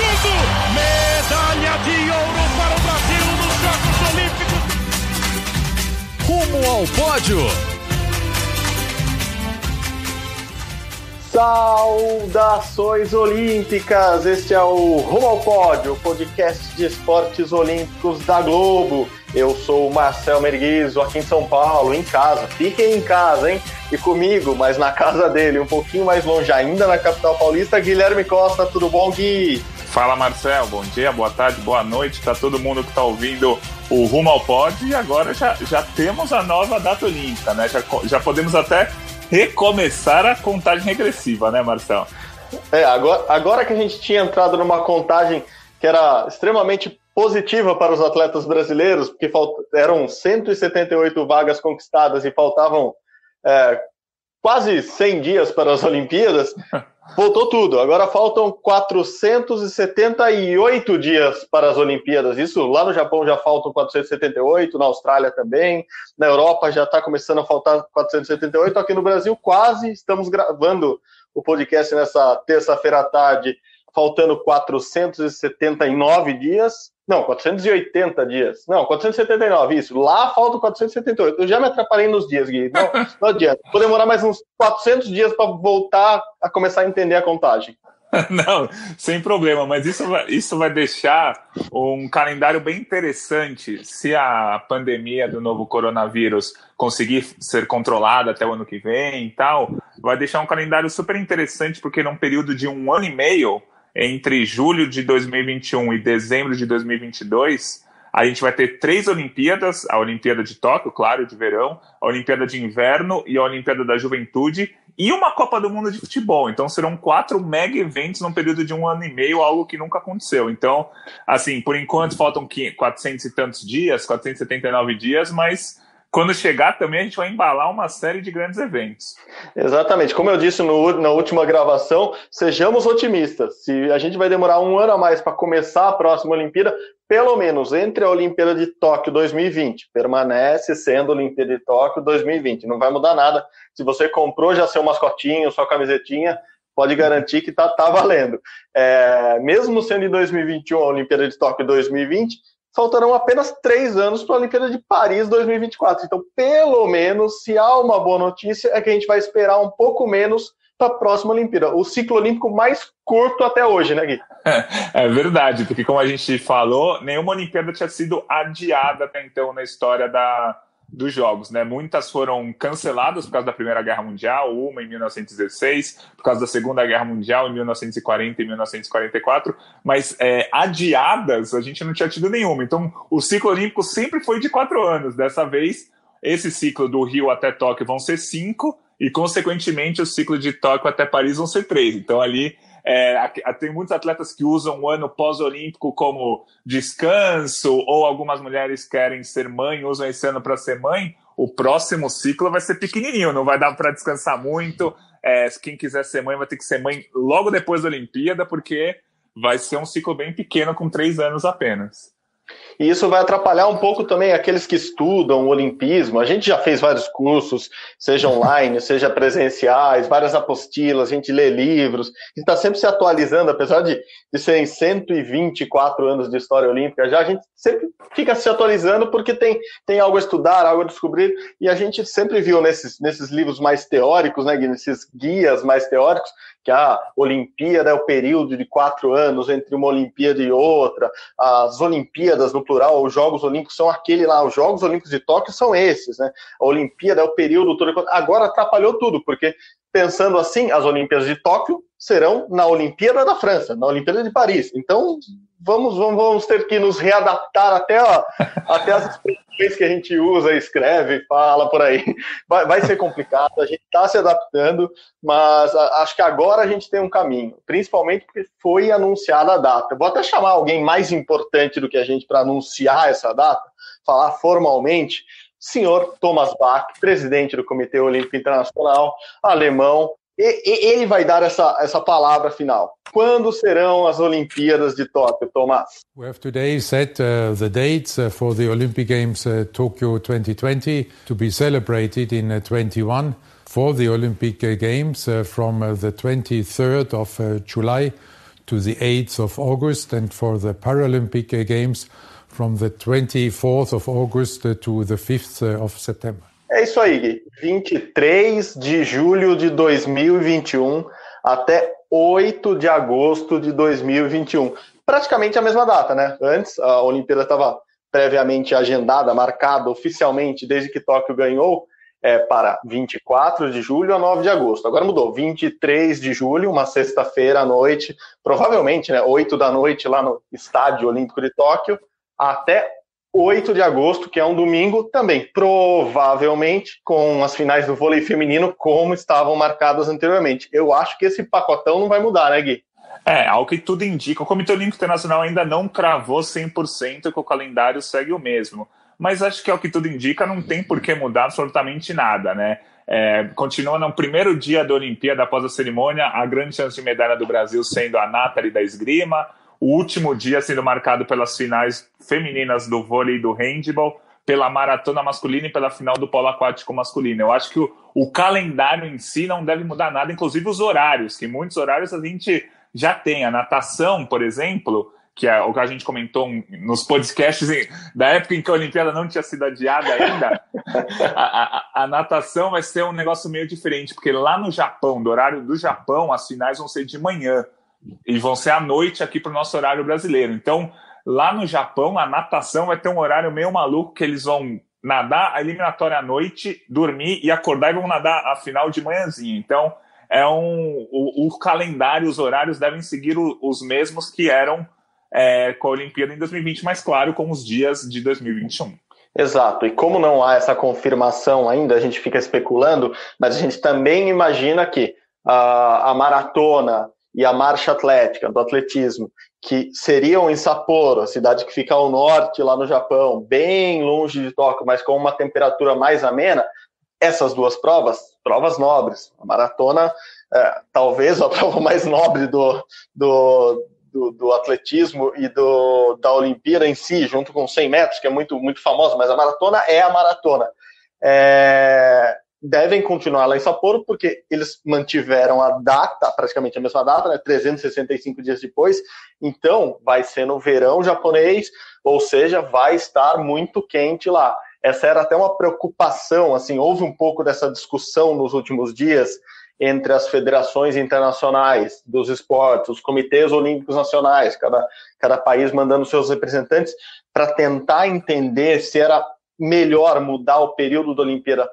tudo! Medalha de ouro para o Brasil nos Jogos Olímpicos! Rumo ao pódio! Saudações olímpicas! Este é o Rumo ao Pódio, podcast de esportes olímpicos da Globo. Eu sou o Marcel Merguizo, aqui em São Paulo, em casa. Fiquem em casa, hein? E comigo, mas na casa dele, um pouquinho mais longe, ainda na capital paulista, Guilherme Costa. Tudo bom, Gui? Fala, Marcel. Bom dia, boa tarde, boa noite para todo mundo que está ouvindo o Rumo ao Pódio. E agora já, já temos a nova data olímpica, né? Já, já podemos até recomeçar a contagem regressiva, né, Marcelo? É, agora, agora que a gente tinha entrado numa contagem que era extremamente positiva para os atletas brasileiros, porque falt... eram 178 vagas conquistadas e faltavam é, quase 100 dias para as Olimpíadas, voltou tudo. Agora faltam 478 dias para as Olimpíadas. Isso lá no Japão já faltam 478, na Austrália também, na Europa já está começando a faltar 478. Aqui no Brasil, quase estamos gravando o podcast nessa terça-feira à tarde, faltando 479 dias. Não, 480 dias. Não, 479, isso. Lá faltam 478. Eu já me atrapalhei nos dias, Gui. Não, não adianta. Vou demorar mais uns 400 dias para voltar a começar a entender a contagem. Não, sem problema, mas isso vai, isso vai deixar um calendário bem interessante se a pandemia do novo coronavírus conseguir ser controlada até o ano que vem e tal. Vai deixar um calendário super interessante, porque num período de um ano e meio, entre julho de 2021 e dezembro de 2022, a gente vai ter três Olimpíadas: a Olimpíada de Tóquio, claro, de verão, a Olimpíada de Inverno e a Olimpíada da Juventude, e uma Copa do Mundo de Futebol. Então serão quatro mega eventos num período de um ano e meio, algo que nunca aconteceu. Então, assim, por enquanto faltam 400 e tantos dias, 479 dias, mas quando chegar também a gente vai embalar uma série de grandes eventos. Exatamente. Como eu disse no, na última gravação, sejamos otimistas. Se a gente vai demorar um ano a mais para começar a próxima Olimpíada, pelo menos entre a Olimpíada de Tóquio 2020, permanece sendo a Olimpíada de Tóquio 2020. Não vai mudar nada. Se você comprou já seu mascotinho, sua camisetinha, pode garantir que tá, tá valendo. É, mesmo sendo em 2021 a Olimpíada de Tóquio 2020, faltarão apenas três anos para a Olimpíada de Paris 2024. Então, pelo menos, se há uma boa notícia, é que a gente vai esperar um pouco menos para a próxima Olimpíada. O ciclo olímpico mais curto até hoje, né, Gui? É, verdade, porque como a gente falou, nenhuma Olimpíada tinha sido adiada até então na história da, dos jogos, né? Muitas foram canceladas por causa da Primeira Guerra Mundial, uma em 1916, por causa da Segunda Guerra Mundial em 1940 e 1944, mas é, adiadas a gente não tinha tido nenhuma. Então, o ciclo olímpico sempre foi de quatro anos. Dessa vez, esse ciclo do Rio até Tóquio vão ser cinco e, consequentemente, o ciclo de Tóquio até Paris vão ser três. Então, ali é, tem muitos atletas que usam o ano pós-olímpico como descanso, ou algumas mulheres querem ser mãe, usam esse ano para ser mãe. O próximo ciclo vai ser pequenininho, não vai dar para descansar muito. É, quem quiser ser mãe vai ter que ser mãe logo depois da Olimpíada, porque vai ser um ciclo bem pequeno, com três anos apenas. E isso vai atrapalhar um pouco também aqueles que estudam o olimpismo. A gente já fez vários cursos, seja online, seja presenciais, várias apostilas, a gente lê livros, a gente está sempre se atualizando, apesar de, de serem 124 anos de história olímpica, já a gente sempre fica se atualizando porque tem, tem algo a estudar, algo a descobrir, e a gente sempre viu nesses, nesses livros mais teóricos, né, nesses guias mais teóricos, que a Olimpíada é o período de quatro anos entre uma Olimpíada e outra, as Olimpíadas no plural, os Jogos Olímpicos são aquele lá, os Jogos Olímpicos de Tóquio são esses, né? A Olimpíada é o período todo. Agora atrapalhou tudo, porque pensando assim, as Olimpíadas de Tóquio serão na Olimpíada da França, na Olimpíada de Paris. Então, vamos, vamos, vamos ter que nos readaptar até, até as expressões que a gente usa, escreve, fala por aí. Vai, vai ser complicado, a gente está se adaptando, mas acho que agora a gente tem um caminho, principalmente porque foi anunciada a data. vou até chamar alguém mais importante do que a gente para anunciar essa data, falar formalmente, senhor Thomas Bach, presidente do Comitê Olímpico Internacional, alemão, ele vai dar essa, essa palavra final. Quando serão as Olimpíadas de Tóquio, Tomás? We have today set uh, the dates uh, for the Olympic Games uh, Tokyo 2020 to be celebrated in 21 uh, for the Olympic uh, Games uh, from the 23rd of July to the 8th of August, and for the Paralympic Games from the 24th of August to the 5th of September. É isso aí, Gui. 23 de julho de 2021 até 8 de agosto de 2021. Praticamente a mesma data, né? Antes, a Olimpíada estava previamente agendada, marcada oficialmente desde que Tóquio ganhou, é, para 24 de julho a 9 de agosto. Agora mudou, 23 de julho, uma sexta-feira à noite, provavelmente, né, 8 da noite lá no Estádio Olímpico de Tóquio, até 8 de agosto, que é um domingo, também provavelmente com as finais do vôlei feminino como estavam marcadas anteriormente. Eu acho que esse pacotão não vai mudar, né, Gui? É, ao que tudo indica, o Comitê Olímpico Internacional ainda não cravou 100% que o calendário segue o mesmo. Mas acho que ao que tudo indica, não tem por que mudar absolutamente nada, né? É, continua no primeiro dia da Olimpíada, após a cerimônia, a grande chance de medalha do Brasil sendo a Nathalie da esgrima, o último dia sendo marcado pelas finais femininas do vôlei e do handball, pela maratona masculina e pela final do polo aquático masculino. Eu acho que o, o calendário em si não deve mudar nada, inclusive os horários, que muitos horários a gente já tem. A natação, por exemplo, que é o que a gente comentou nos podcasts da época em que a Olimpíada não tinha sido adiada ainda, a, a, a, natação vai ser um negócio meio diferente, porque lá no Japão, do horário do Japão, as finais vão ser de manhã e vão ser à noite aqui para o nosso horário brasileiro. Então, lá no Japão, a natação vai ter um horário meio maluco que eles vão nadar a eliminatória à noite, dormir e acordar e vão nadar a final de manhãzinha. Então, é um o, o calendário, os horários devem seguir o, os mesmos que eram é, com a Olimpíada em 2020, mas claro, com os dias de 2021. Exato, e como não há essa confirmação ainda, a gente fica especulando, mas a gente também imagina que a maratona e a marcha atlética, do atletismo, que seriam em Sapporo, a cidade que fica ao norte, lá no Japão, bem longe de Tóquio, mas com uma temperatura mais amena, essas duas provas, provas nobres. A maratona, é, talvez a prova mais nobre do, do, do, do, atletismo e do, da Olimpíada em si, junto com 100 metros, que é muito, muito famosa, mas a maratona é a maratona. É, devem continuar lá em Sapporo, porque eles mantiveram a data, praticamente a mesma data, né, 365 dias depois, então vai ser no verão japonês, ou seja, vai estar muito quente lá. Essa era até uma preocupação, assim, houve um pouco dessa discussão nos últimos dias entre as federações internacionais dos esportes, os comitês olímpicos nacionais, cada, cada país mandando seus representantes, para tentar entender se era melhor mudar o período da Olimpíada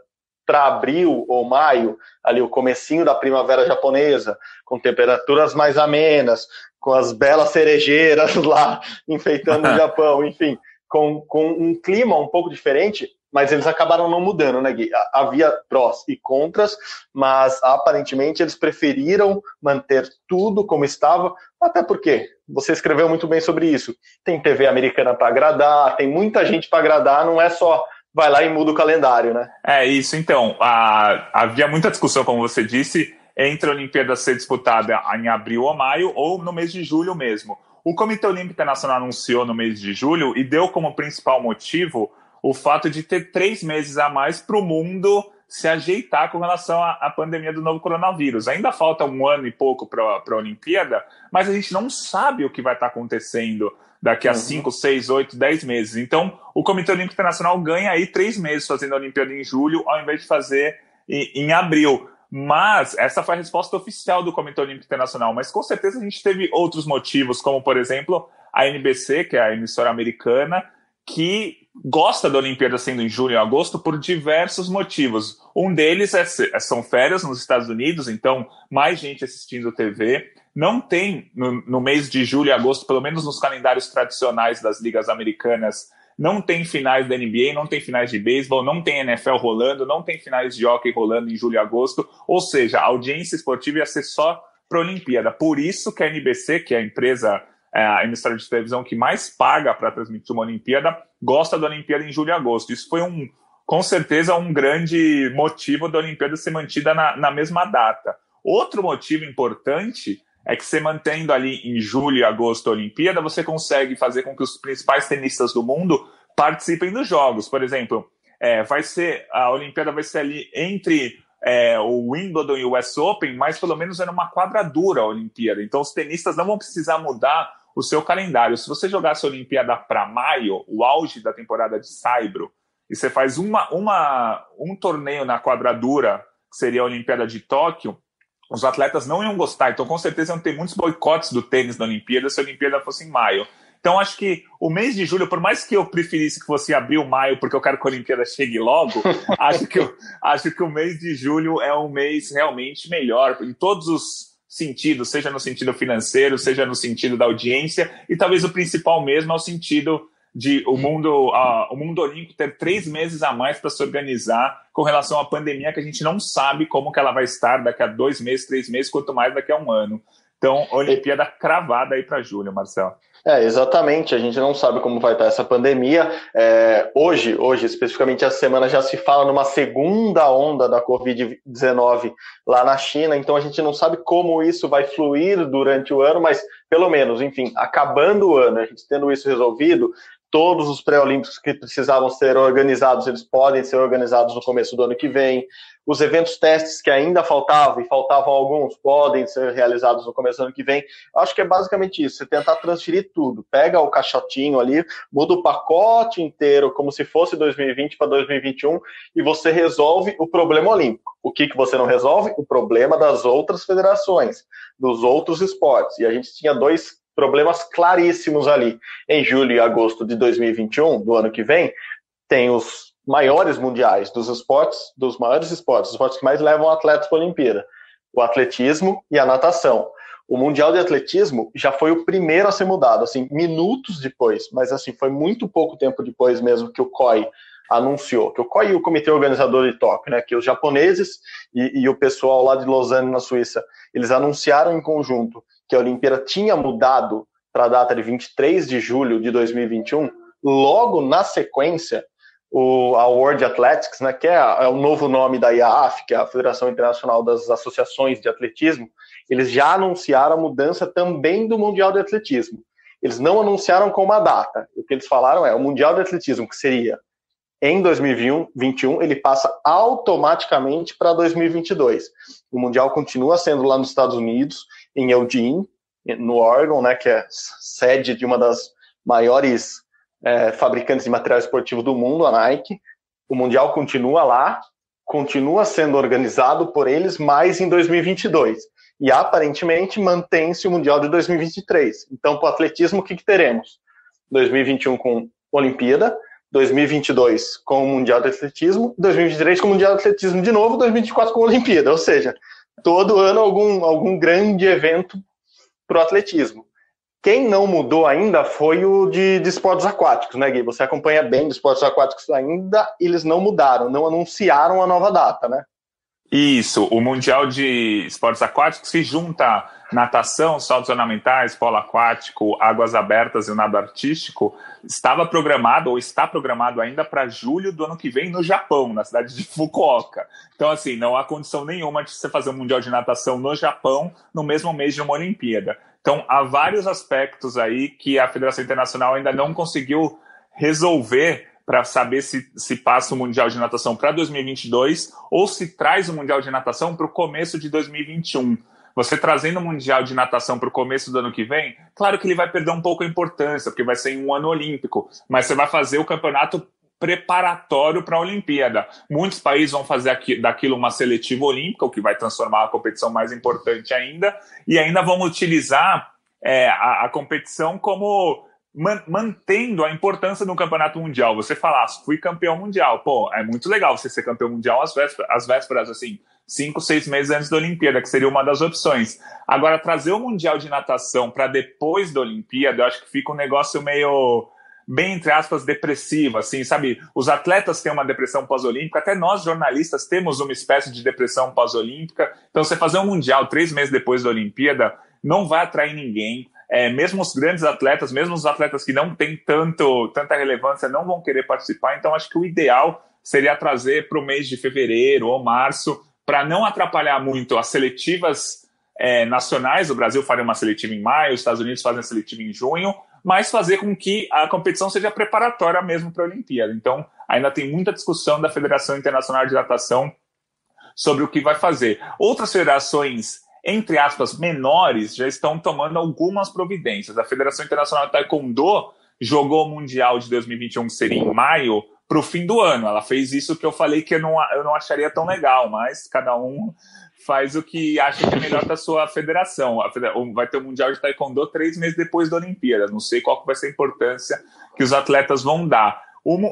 para abril ou maio, ali o comecinho da primavera japonesa, com temperaturas mais amenas, com as belas cerejeiras lá enfeitando o Japão, enfim, com, com um clima um pouco diferente, mas eles acabaram não mudando, né, Gui? Havia prós e contras, mas aparentemente eles preferiram manter tudo como estava, até porque você escreveu muito bem sobre isso. Tem TV americana para agradar, tem muita gente para agradar, não é só vai lá e muda o calendário, né? É isso, então. A, havia muita discussão, como você disse, entre a Olimpíada ser disputada em abril ou maio, ou no mês de julho mesmo. O Comitê Olímpico Internacional anunciou no mês de julho e deu como principal motivo o fato de ter três meses a mais para o mundo se ajeitar com relação à, à, pandemia do novo coronavírus. Ainda falta um ano e pouco para a Olimpíada, mas a gente não sabe o que vai estar tá acontecendo daqui a 5, 6, 8, 10 meses. Então, o Comitê Olímpico Internacional ganha aí três meses fazendo a Olimpíada em julho, ao invés de fazer em, em abril. Mas essa foi a resposta oficial do Comitê Olímpico Internacional. Mas com certeza a gente teve outros motivos, como por exemplo a NBC, que é a emissora americana, que gosta da Olimpíada sendo em julho e agosto por diversos motivos. Um deles é, são férias nos Estados Unidos, então mais gente assistindo TV não tem no, no, mês de julho e agosto, pelo menos nos calendários tradicionais das ligas americanas, não tem finais da NBA, não tem finais de beisebol, não tem NFL rolando, não tem finais de hockey rolando em julho e agosto, ou seja, a audiência esportiva ia ser só para a Olimpíada. Por isso que a NBC, que é a empresa, é a emissora de televisão que mais paga para transmitir uma Olimpíada, gosta da Olimpíada em julho e agosto. Isso foi um, com certeza, um grande motivo da Olimpíada ser mantida na, na mesma data. Outro motivo importante é que você mantendo ali em julho e agosto a Olimpíada, você consegue fazer com que os principais tenistas do mundo participem dos jogos. Por exemplo, é, vai ser a Olimpíada vai ser ali entre é, o Wimbledon e o US Open, mas pelo menos era uma quadradura a Olimpíada. Então os tenistas não vão precisar mudar o seu calendário. Se você jogasse a Olimpíada para maio, o auge da temporada de Saibro, e você faz uma, uma, um torneio na quadradura, que seria a Olimpíada de Tóquio, os atletas não iam gostar. Então, com certeza, iam ter muitos boicotes do tênis na Olimpíada se a Olimpíada fosse em maio. Então, acho que o mês de julho, por mais que eu preferisse que fosse abril, maio, porque eu quero que a Olimpíada chegue logo, acho, que, acho que o mês de julho é um mês realmente melhor, em todos os sentidos, seja no sentido financeiro, seja no sentido da audiência, e talvez o principal mesmo é o sentido de o mundo, o mundo olímpico ter três meses a mais para se organizar com relação à pandemia, que a gente não sabe como que ela vai estar daqui a dois meses, três meses, quanto mais daqui a um ano. Então, Olimpíada cravada aí para julho, Marcelo. É, exatamente. A gente não sabe como vai estar essa pandemia. É, hoje, hoje, especificamente essa semana, já se fala numa segunda onda da Covid-19 lá na China, então a gente não sabe como isso vai fluir durante o ano, mas pelo menos, enfim, acabando o ano, a gente tendo isso resolvido, todos os pré-olímpicos que precisavam ser organizados, eles podem ser organizados no começo do ano que vem. Os eventos testes que ainda faltavam, e faltavam alguns, podem ser realizados no começo do ano que vem. Acho que é basicamente isso, você tentar transferir tudo. Pega o caixotinho ali, muda o pacote inteiro, como se fosse 2020 para 2021, e você resolve o problema olímpico. O que, que você não resolve? O problema das outras federações, dos outros esportes. E a gente tinha dois problemas claríssimos ali. Em julho e agosto de 2021, do ano que vem, tem os maiores mundiais dos esportes, dos maiores esportes, os esportes que mais levam atletas para a Olimpíada, o atletismo e a natação. O Mundial de Atletismo já foi o primeiro a ser mudado, assim, minutos depois, mas assim, foi muito pouco tempo depois mesmo que o COI anunciou, que o COI e o Comitê Organizador de Tóquio, né, que os japoneses e, e o pessoal lá de Lausanne, na Suíça, eles anunciaram em conjunto que a Olimpíada tinha mudado para a data de 23 de julho de 2021, logo na sequência, o, a World Athletics, né, que é, é, o novo nome da IAAF, que é a Federação Internacional das Associações de Atletismo, eles já anunciaram a mudança também do Mundial de Atletismo. Eles não anunciaram com uma data. O que eles falaram é o Mundial de Atletismo, que seria em 2021, ele passa automaticamente para 2022. O Mundial continua sendo lá nos Estados Unidos, em Eugene, no Oregon, né, que é sede de uma das maiores é, fabricantes de material esportivo do mundo, a Nike. O Mundial continua lá, continua sendo organizado por eles, mas em 2022. E aparentemente mantém-se o Mundial de 2023. Então, para o atletismo, o que, que teremos? 2021 com Olimpíada, 2022 com o Mundial de Atletismo, 2023 com o Mundial de Atletismo de novo, 2024 com a Olimpíada. Ou seja, todo ano algum, algum grande evento para o atletismo. Quem não mudou ainda foi o de, de, esportes aquáticos, né, Gui? Você acompanha bem de esportes aquáticos ainda, eles não mudaram, não anunciaram a nova data, né? Isso, o Mundial de Esportes Aquáticos se junta natação, saltos ornamentais, polo aquático, águas abertas e o nado artístico, estava programado ou está programado ainda para julho do ano que vem no Japão, na cidade de Fukuoka. Então, assim, não há condição nenhuma de você fazer um Mundial de Natação no Japão no mesmo mês de uma Olimpíada. Então, há vários aspectos aí que a Federação Internacional ainda não conseguiu resolver para saber se, se passa o Mundial de Natação para 2022 ou se traz o Mundial de Natação para o começo de 2021. Você trazendo o Mundial de Natação para o começo do ano que vem, claro que ele vai perder um pouco a importância, porque vai ser em um ano olímpico, mas você vai fazer o campeonato preparatório para a Olimpíada. Muitos países vão fazer aqui, daquilo uma seletiva olímpica, o que vai transformar a competição mais importante ainda, e ainda vão utilizar é, a, a competição como mantendo a importância do campeonato mundial. Você falar, ah, fui campeão mundial. Pô, é muito legal você ser campeão mundial às vésperas, às vésperas assim, cinco, seis meses antes da Olimpíada, que seria uma das opções. Agora, trazer o Mundial de Natação para depois da Olimpíada, eu acho que fica um negócio meio bem, entre aspas, depressivo, assim, sabe? Os atletas têm uma depressão pós-olímpica, até nós, jornalistas, temos uma espécie de depressão pós-olímpica. Então, você fazer um Mundial três meses depois da Olimpíada não vai atrair ninguém é, mesmo os grandes atletas, mesmo os atletas que não têm tanto, tanta relevância, não vão querer participar. Então, acho que o ideal seria trazer para o mês de fevereiro ou março, para não atrapalhar muito as seletivas é, nacionais. O Brasil faria uma seletiva em maio, os Estados Unidos fazem a seletiva em junho, mas fazer com que a competição seja preparatória mesmo para a Olimpíada. Então, ainda tem muita discussão da Federação Internacional de Natação sobre o que vai fazer. Outras federações entre aspas, menores já estão tomando algumas providências. A Federação Internacional de Taekwondo jogou o Mundial de 2021, que seria em maio, para o fim do ano. Ela fez isso que eu falei que eu não, eu não acharia tão legal, mas cada um faz o que acha que é melhor para sua federação. Vai ter o Mundial de Taekwondo três meses depois da Olimpíada. Não sei qual vai ser a importância que os atletas vão dar.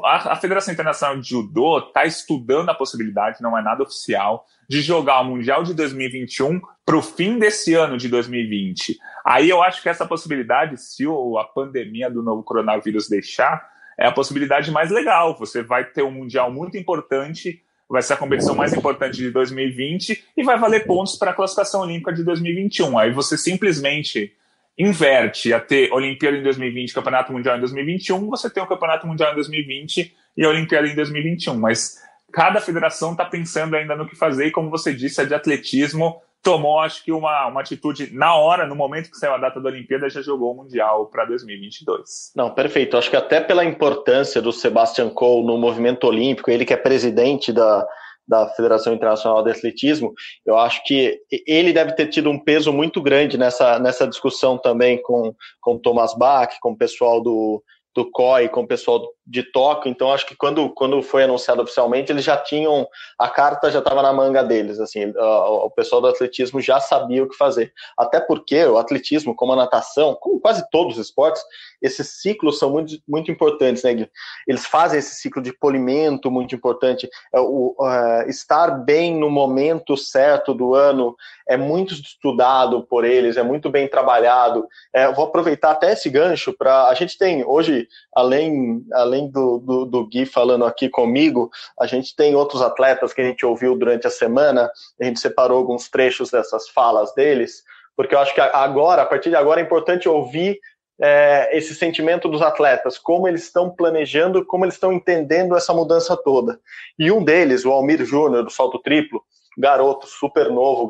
A Federação Internacional de Judô está estudando a possibilidade, não é nada oficial, de jogar o Mundial de 2021 para o fim desse ano de 2020. Aí eu acho que essa possibilidade, se a pandemia do novo coronavírus deixar, é a possibilidade mais legal. Você vai ter um Mundial muito importante, vai ser a competição mais importante de 2020 e vai valer pontos para a classificação olímpica de 2021. Aí você simplesmente inverte a ter Olimpíada em 2020, Campeonato Mundial em 2021, você tem o Campeonato Mundial em 2020 e a Olimpíada em 2021. Mas cada federação está pensando ainda no que fazer, e como você disse, a de atletismo tomou, acho que, uma, uma atitude na hora, no momento que saiu a data da Olimpíada, já jogou o Mundial para 2022. Não, perfeito. Acho que até pela importância do Sebastian Coe no movimento olímpico, ele que é presidente da, da Federação Internacional de Atletismo, eu acho que ele deve ter tido um peso muito grande nessa, nessa discussão também com, com Thomas Bach, com o pessoal do, do COI, com o pessoal de Tóquio, então acho que quando, quando foi anunciado oficialmente, eles já tinham, a carta já estava na manga deles, assim, o, pessoal do atletismo já sabia o que fazer, até porque o atletismo, como a natação, como quase todos os esportes, esses ciclos são muito, muito importantes, né? Eles fazem esse ciclo de polimento muito importante, é, o, uh, estar bem no momento certo do ano é muito estudado por eles, é muito bem trabalhado, é, vou aproveitar até esse gancho para, a gente tem hoje, além, além do, do, do, Gui falando aqui comigo, a gente tem outros atletas que a gente ouviu durante a semana, a gente separou alguns trechos dessas falas deles, porque eu acho que agora, a partir de agora, é importante ouvir é, esse sentimento dos atletas, como eles estão planejando, como eles estão entendendo essa mudança toda. E um deles, o Almir Júnior, do salto triplo, garoto super novo,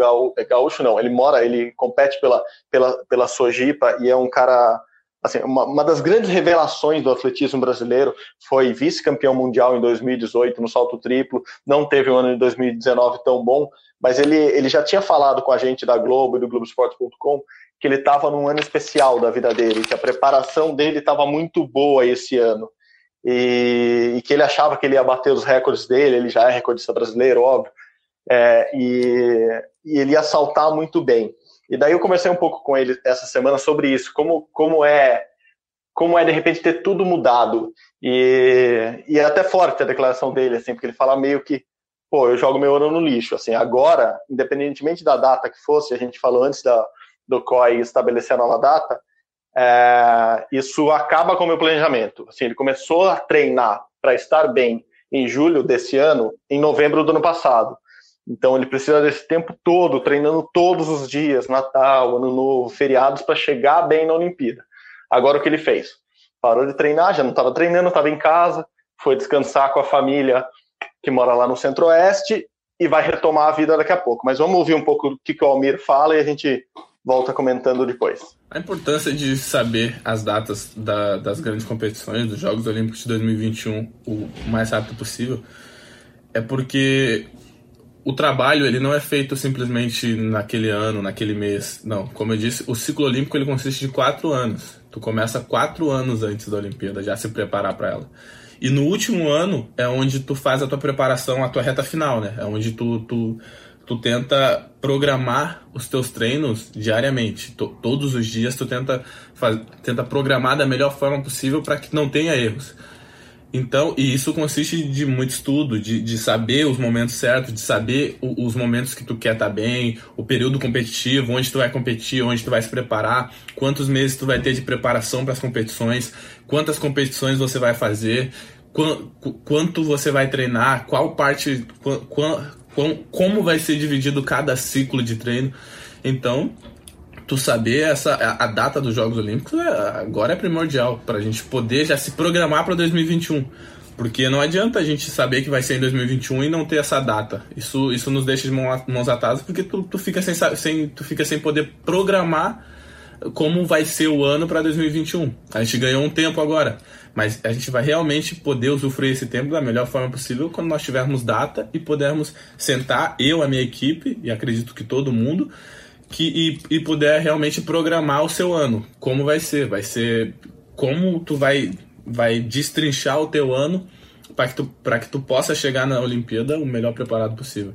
gaúcho não, ele mora, ele compete pela, pela, pela Sojipa e é um cara assim, uma, uma, das grandes revelações do atletismo brasileiro foi vice-campeão mundial em 2018 no salto triplo, não teve um ano de 2019 tão bom, mas ele, ele já tinha falado com a gente da Globo e do Globoesporte.com que ele estava num ano especial da vida dele, que a preparação dele estava muito boa esse ano. E, e, que ele achava que ele ia bater os recordes dele, ele já é recordista brasileiro, óbvio, é, e, e ele ia saltar muito bem. E daí eu conversei um pouco com ele essa semana sobre isso, como, como é como é de repente ter tudo mudado. E, e é até forte a declaração dele, assim, porque ele fala meio que, pô, eu jogo meu ouro no lixo. Assim, agora, independentemente da data que fosse, a gente falou antes da, do COI estabelecer a nova data, é, isso acaba com o meu planejamento. Assim, ele começou a treinar para estar bem em julho desse ano, em novembro do ano passado. Então ele precisa desse tempo todo, treinando todos os dias, Natal, Ano Novo, feriados, para chegar bem na Olimpíada. Agora o que ele fez? Parou de treinar, já não estava treinando, estava em casa, foi descansar com a família que mora lá no Centro-Oeste e vai retomar a vida daqui a pouco. Mas vamos ouvir um pouco o que o Almir fala e a gente volta comentando depois. A importância de saber as datas da, das grandes competições, dos Jogos Olímpicos de 2021, o mais rápido possível, é porque o trabalho ele não é feito simplesmente naquele ano, naquele mês. Não, como eu disse, o ciclo olímpico ele consiste de quatro anos. Tu começa quatro anos antes da Olimpíada já se preparar para ela. E no último ano é onde tu faz a tua preparação, a tua reta final, né? É onde tu, tu, tu tenta programar os teus treinos diariamente. todos os dias tu tenta, tenta programar da melhor forma possível para que não tenha erros. Então, e isso consiste de muito estudo, de, de saber os momentos certos, de saber o, os momentos que tu quer estar tá bem, o período competitivo, onde tu vai competir, onde tu vai se preparar, quantos meses tu vai ter de preparação para as competições, quantas competições você vai fazer, quanto você vai treinar, qual parte, como vai ser dividido cada ciclo de treino. Então, tu saber essa a, a data dos Jogos Olímpicos é, agora é primordial para a gente poder já se programar para 2021. Porque não adianta a gente saber que vai ser em 2021 e não ter essa data. Isso, isso nos deixa de mãos atadas porque tu, tu, fica sem, sem, tu fica sem poder programar como vai ser o ano para 2021. A gente ganhou um tempo agora, mas a gente vai realmente poder usufruir esse tempo da melhor forma possível quando nós tivermos data e pudermos sentar, eu, a minha equipe, e acredito que todo mundo, que, e, e puder realmente programar o seu ano. Como vai ser? Vai ser como tu vai, vai destrinchar o teu ano para que, tu, que tu possa chegar na Olimpíada o melhor preparado possível.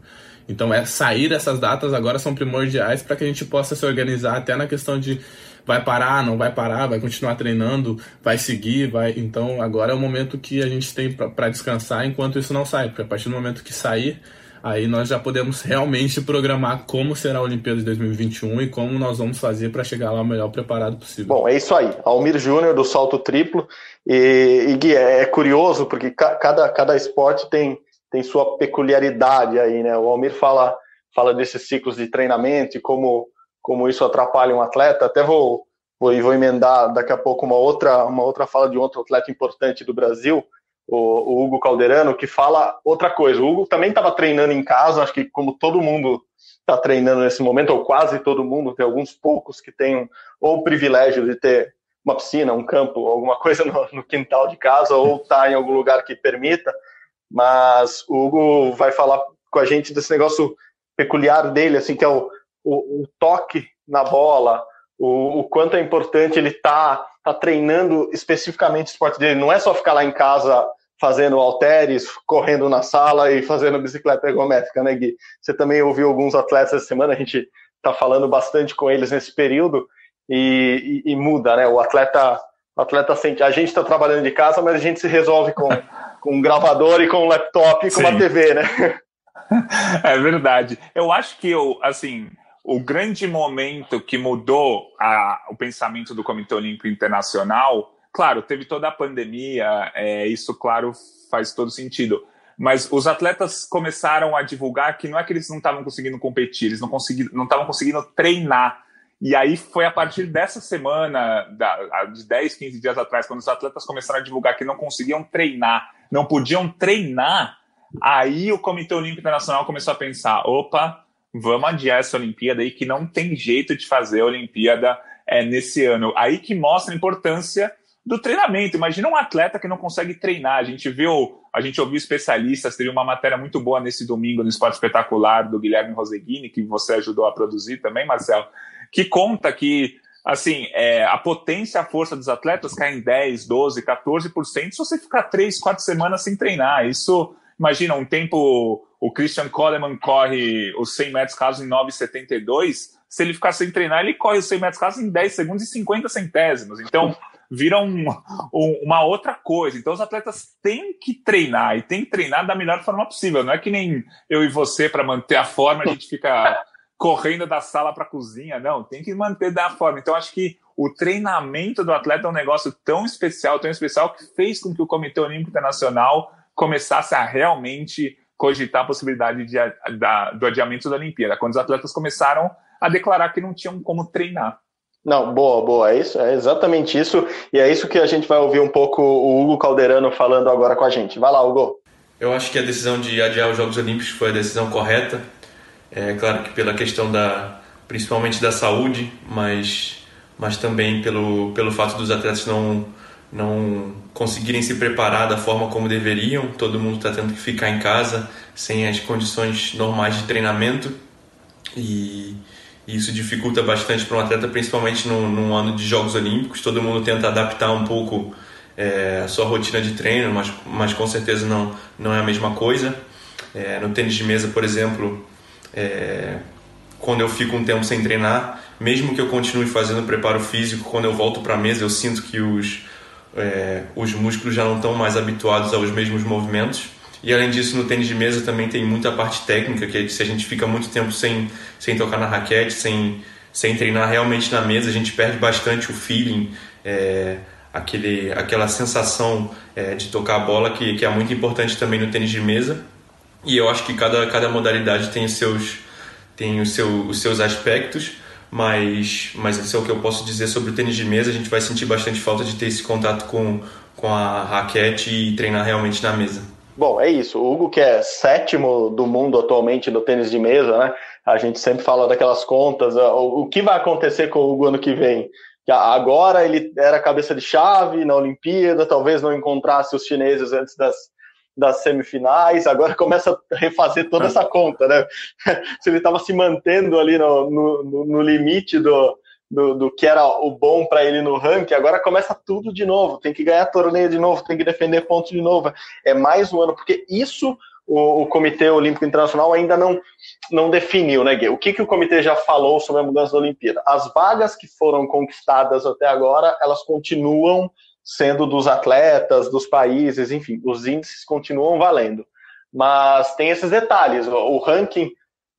Então, é sair essas datas agora são primordiais para que a gente possa se organizar até na questão de vai parar, não vai parar, vai continuar treinando, vai seguir, vai. Então, agora é o momento que a gente tem para descansar enquanto isso não sai, porque a partir do momento que sair, aí nós já podemos realmente programar como será a Olimpíada de 2021 e como nós vamos fazer para chegar lá o melhor preparado possível. Bom, é isso aí. Almir Júnior do salto triplo. E, e Gui, é curioso porque cada, cada esporte tem tem sua peculiaridade aí, né? O Almir fala, fala desses ciclos de treinamento e como, como isso atrapalha um atleta. Até vou, vou, vou emendar daqui a pouco uma outra, uma outra fala de outro atleta importante do Brasil, o, o Hugo Calderano, que fala outra coisa. O Hugo também estava treinando em casa, acho que como todo mundo está treinando nesse momento, ou quase todo mundo, tem alguns poucos que têm ou o privilégio de ter uma piscina, um campo, alguma coisa no, no quintal de casa, ou tá em algum lugar que permita mas o Hugo vai falar com a gente desse negócio peculiar dele, assim, que é o, o, o toque na bola, o, o, quanto é importante ele tá, tá treinando especificamente o esporte dele. Não é só ficar lá em casa fazendo halteres, correndo na sala e fazendo bicicleta ergométrica, né, Gui? Você também ouviu alguns atletas essa semana, a gente tá falando bastante com eles nesse período e, e, e muda, né? O atleta, o atleta sente, a gente está trabalhando de casa, mas a gente se resolve com com um gravador e com um laptop e com Sim. uma TV, né? É verdade. Eu acho que eu, assim, o grande momento que mudou a, o pensamento do Comitê Olímpico Internacional, claro, teve toda a pandemia, é, isso, claro, faz todo sentido. Mas os atletas começaram a divulgar que não é que eles não estavam conseguindo competir, eles não não estavam conseguindo treinar. E aí foi a partir dessa semana, de 10, 15 dias atrás, quando os atletas começaram a divulgar que não conseguiam treinar, não podiam treinar, aí o Comitê Olímpico Internacional começou a pensar: opa, vamos adiar essa Olimpíada aí, que não tem jeito de fazer a Olimpíada é, nesse ano. Aí que mostra a importância do treinamento. Imagina um atleta que não consegue treinar. A gente viu, a gente ouviu especialistas, teve uma matéria muito boa nesse domingo no Esporte Espetacular do Guilherme Roseguini, que você ajudou a produzir também, Marcelo, que conta que assim, é, a potência, a força dos atletas cai em 10, 12, 14% se você ficar 3, 4 semanas sem treinar. Isso, imagina, um tempo, o Christian Coleman corre os 100 metros rasos em 9,72, se ele ficar sem treinar, ele corre os 100 metros rasos em 10 segundos e 50 centésimos. Então, vira um, um, uma outra coisa. Então, os atletas têm que treinar e têm que treinar da melhor forma possível. Não é que nem eu e você, para manter a forma, a gente fica correndo da sala para a cozinha, não, tem que manter da forma. Então, acho que o treinamento do atleta é um negócio tão especial, tão especial, que fez com que o Comitê Olímpico Internacional começasse a realmente cogitar a possibilidade de, da, do adiamento da Olimpíada, quando os atletas começaram a declarar que não tinham como treinar. Não, boa, boa, é isso, é exatamente isso, e é isso que a gente vai ouvir um pouco o Hugo Calderano falando agora com a gente. Vai lá, Hugo. Eu acho que a decisão de adiar os Jogos Olímpicos foi a decisão correta. É claro que pela questão da, principalmente da saúde, mas, mas também pelo, pelo fato dos atletas não, não conseguirem se preparar da forma como deveriam. Todo mundo está tendo que ficar em casa sem as condições normais de treinamento e isso dificulta bastante para um atleta, principalmente num ano de Jogos Olímpicos. Todo mundo tenta adaptar um pouco é, a sua rotina de treino, mas, mas com certeza não, não é a mesma coisa. É, no tênis de mesa, por exemplo, é, quando eu fico um tempo sem treinar, mesmo que eu continue fazendo preparo físico, quando eu volto para a mesa eu sinto que os, é, os músculos já não estão mais habituados aos mesmos movimentos. E além disso, no tênis de mesa também tem muita parte técnica, que é se a gente fica muito tempo sem, sem tocar na raquete, sem, sem treinar realmente na mesa, a gente perde bastante o feeling, é, aquele, aquela sensação é, de tocar a bola, que, que é muito importante também no tênis de mesa. E eu acho que cada, cada modalidade tem os seus, tem os, seu, os seus aspectos, mas, mas isso é o que eu posso dizer sobre o tênis de mesa. A gente vai sentir bastante falta de ter esse contato com, com a raquete e treinar realmente na mesa. Bom, é isso. O Hugo, que é sétimo do mundo atualmente no tênis de mesa, né? A gente sempre fala daquelas contas, o, o que vai acontecer com o Hugo ano que vem? Agora ele era cabeça de chave na Olimpíada, talvez não encontrasse os chineses antes das, das semifinais, agora começa a refazer toda essa conta, né? Se ele estava se mantendo ali no, no, no limite do, do, do, que era o bom para ele no ranking, agora começa tudo de novo, tem que ganhar torneio de novo, tem que defender pontos de novo. É mais um ano, porque isso o, o Comitê Olímpico Internacional ainda não, não definiu, né, Gui? O que, que o comitê já falou sobre a mudança da Olimpíada? As vagas que foram conquistadas até agora, elas continuam sendo dos atletas, dos países, enfim, os índices continuam valendo. Mas tem esses detalhes, o ranking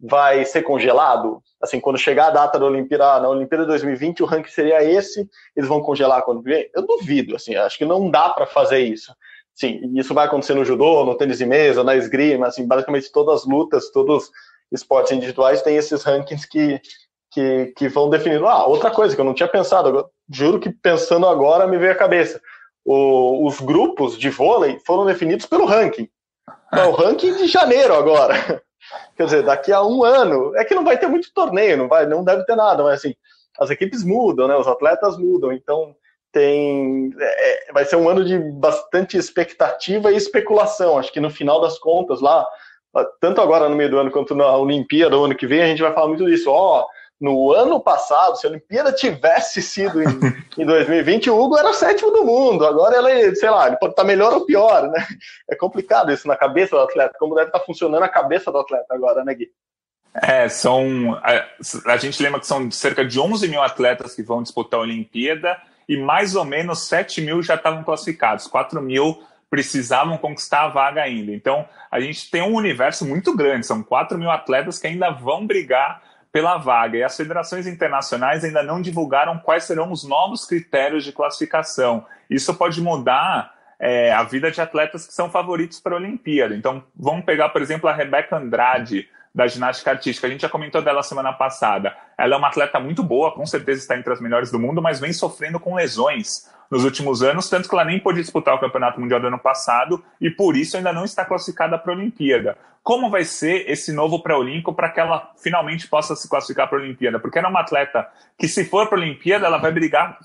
vai ser congelado? Assim, quando chegar a data da Olimpíada, na Olimpíada 2020, o ranking seria esse, eles vão congelar quando vem? Eu duvido, assim, acho que não dá para fazer isso. Sim, isso vai acontecer no judô, no tênis de mesa, na esgrima, assim, basicamente todas as lutas, todos os esportes individuais têm esses rankings que, que, que vão definindo. Ah, outra coisa que eu não tinha pensado, juro que pensando agora me veio à cabeça. O, os grupos de vôlei foram definidos pelo ranking. É o ranking de janeiro agora. Quer dizer, daqui a um ano, é que não vai ter muito torneio, não vai, não deve ter nada, mas assim, as equipes mudam, né? Os atletas mudam, então tem é, é vai ser um ano de bastante expectativa e especulação. Acho que no final das contas lá, tanto agora no meio do ano quanto na Olimpíada, o ano que vem, a gente vai falar muito disso. Ó, oh, no ano passado, se a Olimpíada tivesse sido em, em 2020, o Hugo era sétimo do mundo. Agora ele, sei lá, ele pode estar melhor ou pior, né? É complicado isso na cabeça do atleta, como deve estar funcionando a cabeça do atleta agora, né, Gui? É, são. A, a gente lembra que são cerca de 11 mil atletas que vão disputar a Olimpíada e mais ou menos 7 mil já estavam classificados, 4 mil precisavam conquistar a vaga ainda. Então, a gente tem um universo muito grande, são 4 mil atletas que ainda vão brigar pela vaga. E as federações internacionais ainda não divulgaram quais serão os novos critérios de classificação. Isso pode mudar é, a vida de atletas que são favoritos para a Olimpíada. Então, vamos pegar, por exemplo, a Rebeca Andrade, da ginástica artística. A gente já comentou dela semana passada. Ela é uma atleta muito boa, com certeza está entre as melhores do mundo, mas vem sofrendo com lesões nos últimos anos, tanto que ela nem pôde disputar o Campeonato Mundial do ano passado e por isso ainda não está classificada para a Olimpíada. Como vai ser esse novo pré-olímpico para que ela finalmente possa se classificar para a Olimpíada? Porque ela é uma atleta que, se for para a Olimpíada, ela vai brigar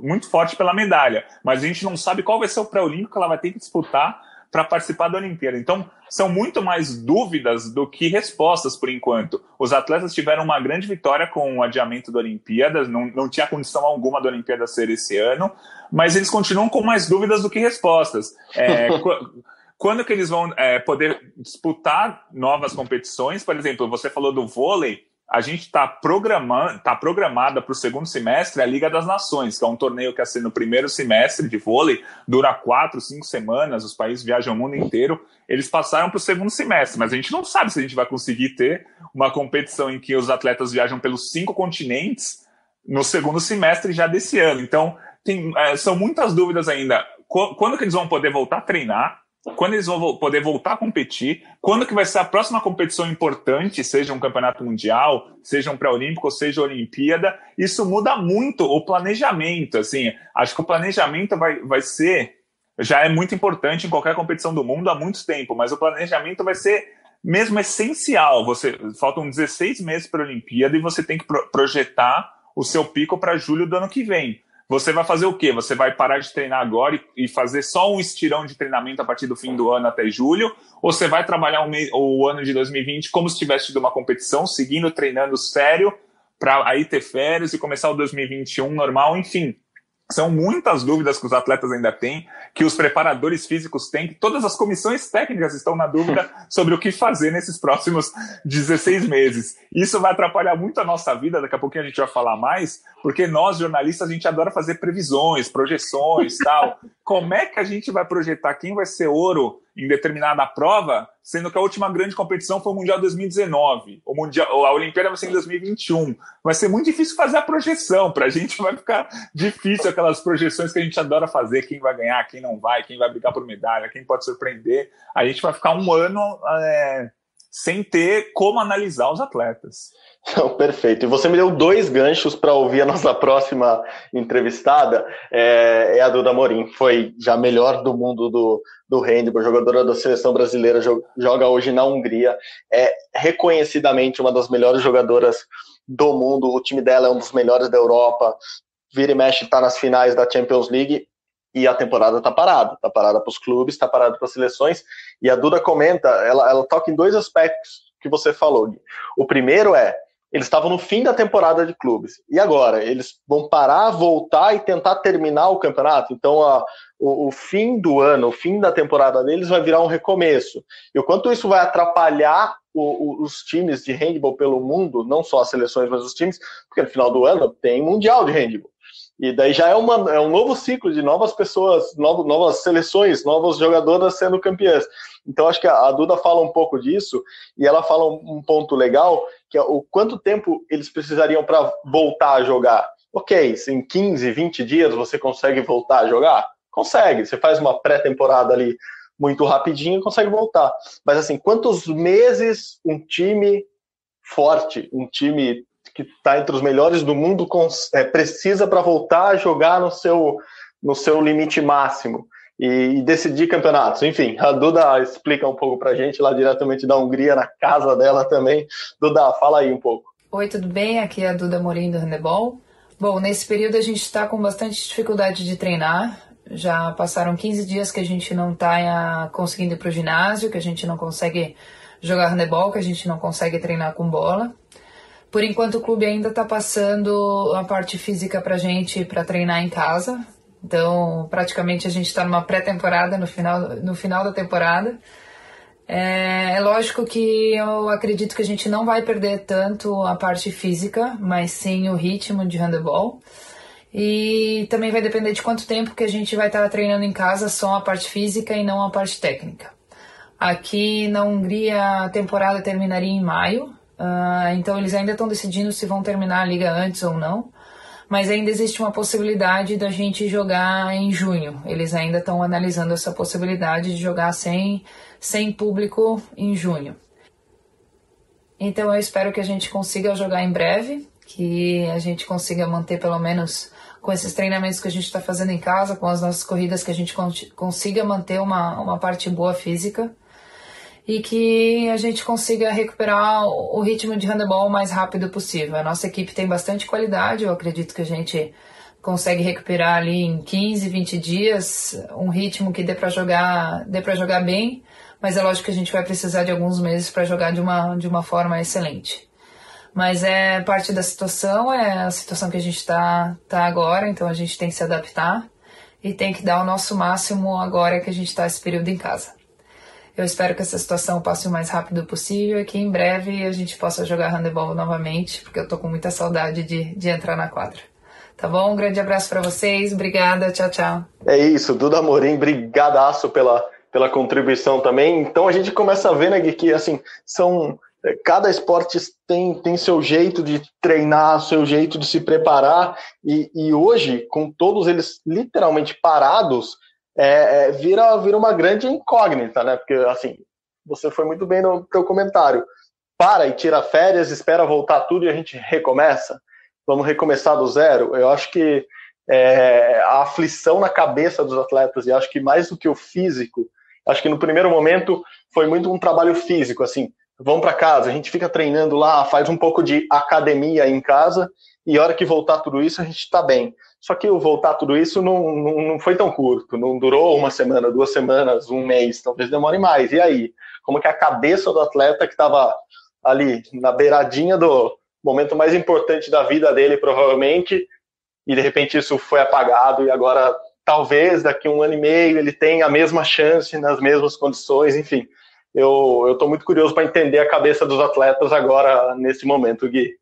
muito forte pela medalha, mas a gente não sabe qual vai ser o pré-olímpico que ela vai ter que disputar para participar da Olimpíada. Então, são muito mais dúvidas do que respostas por enquanto. Os atletas tiveram uma grande vitória com o adiamento da Olimpíada, não, não tinha condição alguma da Olimpíada ser esse ano, mas eles continuam com mais dúvidas do que respostas. É, quando que eles vão é, poder disputar novas competições? Por exemplo, você falou do vôlei, a gente está programando, tá programada para o segundo semestre a Liga das Nações, que é um torneio que ser no primeiro semestre de vôlei, dura quatro, cinco semanas, os países viajam o mundo inteiro. Eles passaram para o segundo semestre, mas a gente não sabe se a gente vai conseguir ter uma competição em que os atletas viajam pelos cinco continentes no segundo semestre já desse ano. Então, tem, é, são muitas dúvidas ainda. Quando que eles vão poder voltar a treinar? quando eles vão poder voltar a competir, quando que vai ser a próxima competição importante, seja um campeonato mundial, seja um pré-olímpico, seja Olimpíada, isso muda muito o planejamento, assim, acho que o planejamento vai, vai ser, já é muito importante em qualquer competição do mundo há muito tempo, mas o planejamento vai ser mesmo essencial, você, faltam 16 meses para a Olimpíada e você tem que pro, projetar o seu pico para julho do ano que vem. Você vai fazer o quê? Você vai parar de treinar agora e fazer só um estirão de treinamento a partir do fim do ano até julho? Ou você vai trabalhar o, o ano de 2020 como se tivesse tido uma competição, seguindo treinando sério, para aí ter férias e começar o 2021 normal? Enfim, são muitas dúvidas que os atletas ainda têm, que os preparadores físicos têm, que todas as comissões técnicas estão na dúvida sobre o que fazer nesses próximos 16 meses. Isso vai atrapalhar muito a nossa vida, daqui a pouquinho a gente vai falar mais, porque nós, jornalistas, a gente adora fazer previsões, projeções tal. Como é que a gente vai projetar quem vai ser ouro em determinada prova, sendo que a última grande competição foi o Mundial 2019, o mundial, a Olimpíada vai ser em 2021. Vai ser muito difícil fazer a projeção, para a gente vai ficar difícil aquelas projeções que a gente adora fazer, quem vai ganhar, quem não vai, quem vai brigar por medalha, quem pode surpreender. A gente vai ficar um ano é, sem ter como analisar os atletas. Não, perfeito. E você me deu dois ganchos para ouvir a nossa próxima entrevistada, é, é, a Duda Morim. Foi já melhor do mundo do, do handball, jogadora da seleção brasileira, joga hoje na Hungria. É reconhecidamente uma das melhores jogadoras do mundo. O time dela é um dos melhores da Europa. Vira e mexe está nas finais da Champions League e a temporada está parada. Está parada para os clubes, está parada para as seleções. E a Duda comenta, ela, ela toca em dois aspectos que você falou. O primeiro é eles estavam no fim da temporada de clubes. E agora? Eles vão parar, voltar e tentar terminar o campeonato? Então, a, o, o, fim do ano, o fim da temporada deles vai virar um recomeço. E o quanto isso vai atrapalhar o, o, os times de handball pelo mundo, não só as seleções, mas os times, porque no final do ano tem Mundial de Handball. E daí já é, uma, é um novo ciclo de novas pessoas, novas, seleções, novas jogadoras sendo campeãs. Então acho que a, a Duda fala um pouco disso e ela fala um, um ponto legal, que é o quanto tempo eles precisariam para voltar a jogar. Ok, se em 15, 20 dias você consegue voltar a jogar? Consegue. Você faz uma pré-temporada ali muito rapidinho e consegue voltar. Mas assim, quantos meses um time forte, um time que está entre os melhores do mundo, é, precisa para voltar a jogar no seu, no seu limite máximo e, e, decidir campeonatos. Enfim, a Duda explica um pouco para a gente lá diretamente da Hungria, na casa dela também. Duda, fala aí um pouco. Oi, tudo bem? Aqui é a Duda Morim do Handebol. Bom, nesse período a gente está com bastante dificuldade de treinar. Já passaram 15 dias que a gente não está conseguindo ir para o ginásio, que a gente não consegue jogar handebol, que a gente não consegue treinar com bola. Por enquanto, o clube ainda está passando a parte física para gente para treinar em casa. Então, praticamente a gente está numa pré-temporada no final, no final da temporada. É, é, lógico que eu acredito que a gente não vai perder tanto a parte física, mas sim o ritmo de handebol. E também vai depender de quanto tempo que a gente vai estar tá treinando em casa só a parte física e não a parte técnica. Aqui na Hungria a temporada terminaria em maio, Uh, então eles ainda estão decidindo se vão terminar a liga antes ou não. Mas ainda existe uma possibilidade da gente jogar em junho. Eles ainda estão analisando essa possibilidade de jogar sem, sem público em junho. Então eu espero que a gente consiga jogar em breve, que a gente consiga manter pelo menos com esses treinamentos que a gente está fazendo em casa, com as nossas corridas, que a gente consiga manter uma, uma parte boa física e que a gente consiga recuperar o ritmo de handebol o mais rápido possível. A nossa equipe tem bastante qualidade, eu acredito que a gente consegue recuperar ali em 15, 20 dias um ritmo que dê para jogar, dê para jogar bem, mas é lógico que a gente vai precisar de alguns meses para jogar de uma, de uma forma excelente. Mas é parte da situação, é a situação que a gente está tá agora, então a gente tem que se adaptar e tem que dar o nosso máximo agora que a gente está esse período em casa. Eu espero que essa situação passe o mais rápido possível e que em breve a gente possa jogar handebol novamente, porque eu tô com muita saudade de, de entrar na quadra. Tá bom? Um grande abraço para vocês. Obrigada. Tchau, tchau. É isso. Duda Amorim, brigadaço pela, pela contribuição também. Então a gente começa a ver, né, que assim, são é, cada esporte tem, tem seu jeito de treinar, seu jeito de se preparar, e, e hoje, com todos eles literalmente parados, é, é, vira, vira uma grande incógnita, né? Porque, assim, você foi muito bem no teu comentário. Para e tira férias, espera voltar tudo e a gente recomeça. Vamos recomeçar do zero. Eu acho que é, a aflição na cabeça dos atletas, e acho que mais do que o físico, acho que no primeiro momento foi muito um trabalho físico, assim, vamos para casa, a gente fica treinando lá, faz um pouco de academia em casa, e a hora que voltar tudo isso, a gente está bem. Só que o voltar tudo isso não, não, não, foi tão curto, não durou uma semana, duas semanas, um mês, talvez demore mais. E aí? Como que a cabeça do atleta que estava ali na beiradinha do momento mais importante da vida dele, provavelmente, e de repente isso foi apagado e agora talvez daqui um ano e meio ele tenha a mesma chance, nas mesmas condições, enfim. Eu estou muito curioso para entender a cabeça dos atletas agora, nesse momento, Gui.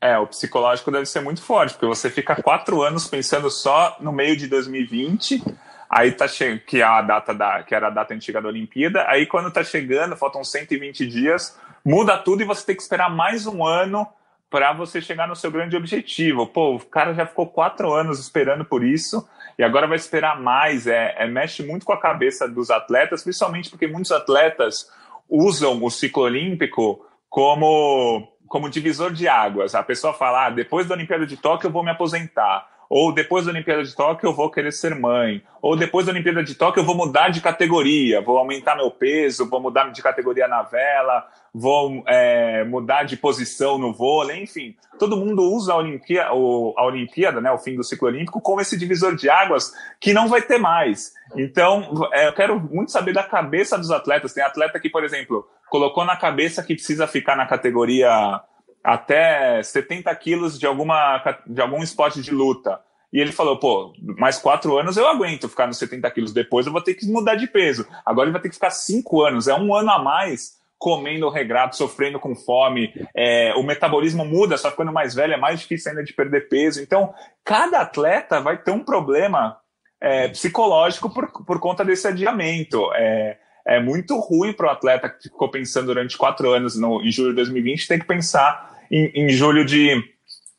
É, o psicológico deve ser muito forte, porque você fica quatro anos pensando só no meio de 2020, aí tá chegando, que é a data da, que era a data antiga da Olimpíada, aí quando tá chegando, faltam 120 dias, muda tudo e você tem que esperar mais um ano para você chegar no seu grande objetivo. Pô, o cara já ficou quatro anos esperando por isso e agora vai esperar mais. É, é mexe muito com a cabeça dos atletas, principalmente porque muitos atletas usam o ciclo olímpico como, como divisor de águas. A pessoa fala, ah, depois da Olimpíada de Tóquio eu vou me aposentar. Ou depois da Olimpíada de Tóquio eu vou querer ser mãe. Ou depois da Olimpíada de Tóquio eu vou mudar de categoria, vou aumentar meu peso, vou mudar de categoria na vela, vou é, mudar de posição no vôlei, enfim. Todo mundo usa a Olimpíada, a Olimpíada, né, o fim do ciclo olímpico, como esse divisor de águas que não vai ter mais. Então, é, eu quero muito saber da cabeça dos atletas. Tem atleta que, por exemplo, colocou na cabeça que precisa ficar na categoria até 70 quilos de, alguma, de algum esporte de luta. E ele falou, pô, mais quatro anos eu aguento ficar nos 70 quilos, depois eu vou ter que mudar de peso. Agora ele vai ter que ficar cinco anos, é um ano a mais comendo regrado, sofrendo com fome, é, o metabolismo muda, só ficando mais velho, é mais difícil ainda de perder peso. Então, cada atleta vai ter um problema é, psicológico por, por conta desse adiamento. É, é muito ruim para o atleta que ficou pensando durante quatro anos no, em julho de 2020 ter que pensar em, em julho de,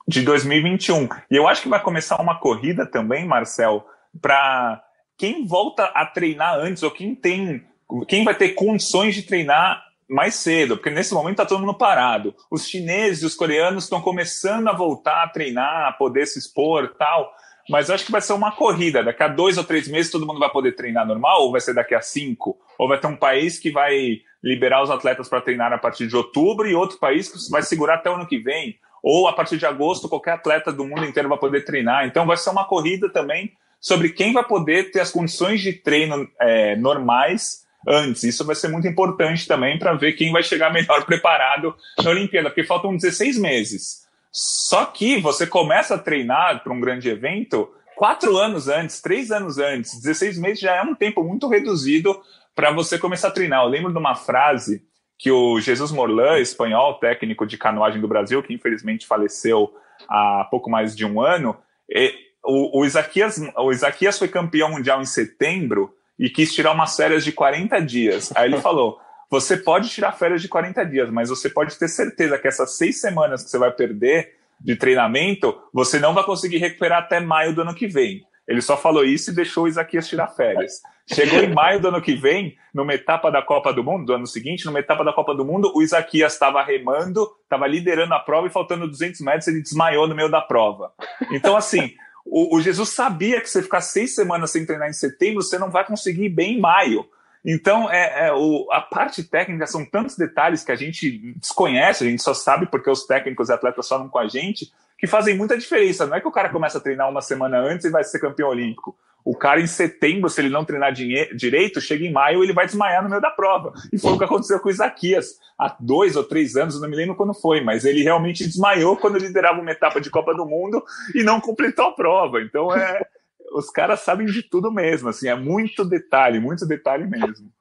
de 2021. E eu acho que vai começar uma corrida também, Marcel, para quem volta a treinar antes, ou quem tem. Quem vai ter condições de treinar mais cedo, porque nesse momento está todo mundo parado. Os chineses e os coreanos estão começando a voltar a treinar, a poder se expor tal. Mas eu acho que vai ser uma corrida. Daqui a dois ou três meses todo mundo vai poder treinar normal, ou vai ser daqui a cinco? Ou vai ter um país que vai liberar os atletas para treinar a partir de outubro e outro país que vai segurar até o ano que vem. Ou a partir de agosto, qualquer atleta do mundo inteiro vai poder treinar. Então vai ser uma corrida também sobre quem vai poder ter as condições de treino é, normais antes. Isso vai ser muito importante também para ver quem vai chegar melhor preparado na Olimpíada, porque faltam 16 meses. Só que você começa a treinar para um grande evento quatro anos antes, três anos antes, 16 meses já é um tempo muito reduzido para você começar a treinar. Eu lembro de uma frase que o Jesus Morlan, espanhol, técnico de canoagem do Brasil, que infelizmente faleceu há pouco mais de um ano, o, o, Isaquias, o Isaquias foi campeão mundial em setembro e quis tirar umas férias de 40 dias. Aí ele falou: você pode tirar férias de 40 dias, mas você pode ter certeza que essas seis semanas que você vai perder de treinamento, você não vai conseguir recuperar até maio do ano que vem. Ele só falou isso e deixou o Isaquias tirar férias. Chegou em maio do ano que vem, numa etapa da Copa do Mundo, do ano seguinte, numa etapa da Copa do Mundo, o Isaquias estava remando, estava liderando a prova e faltando 200 metros, ele desmaiou no meio da prova. Então, assim, o, o Jesus sabia que você ficar seis semanas sem treinar em setembro, você não vai conseguir ir bem em maio. Então, é, é, o, a parte técnica são tantos detalhes que a gente desconhece, a gente só sabe porque os técnicos e atletas falam com a gente, que fazem muita diferença. Não é que o cara começa a treinar uma semana antes e vai ser campeão olímpico. O cara, em setembro, se ele não treinar direito, chega em maio ele vai desmaiar no meio da prova. E foi o que aconteceu com o Isaquias há dois ou três anos, não me lembro quando foi, mas ele realmente desmaiou quando liderava uma etapa de Copa do Mundo e não completou a prova. Então, é, os caras sabem de tudo mesmo, assim, é muito detalhe, muito detalhe mesmo.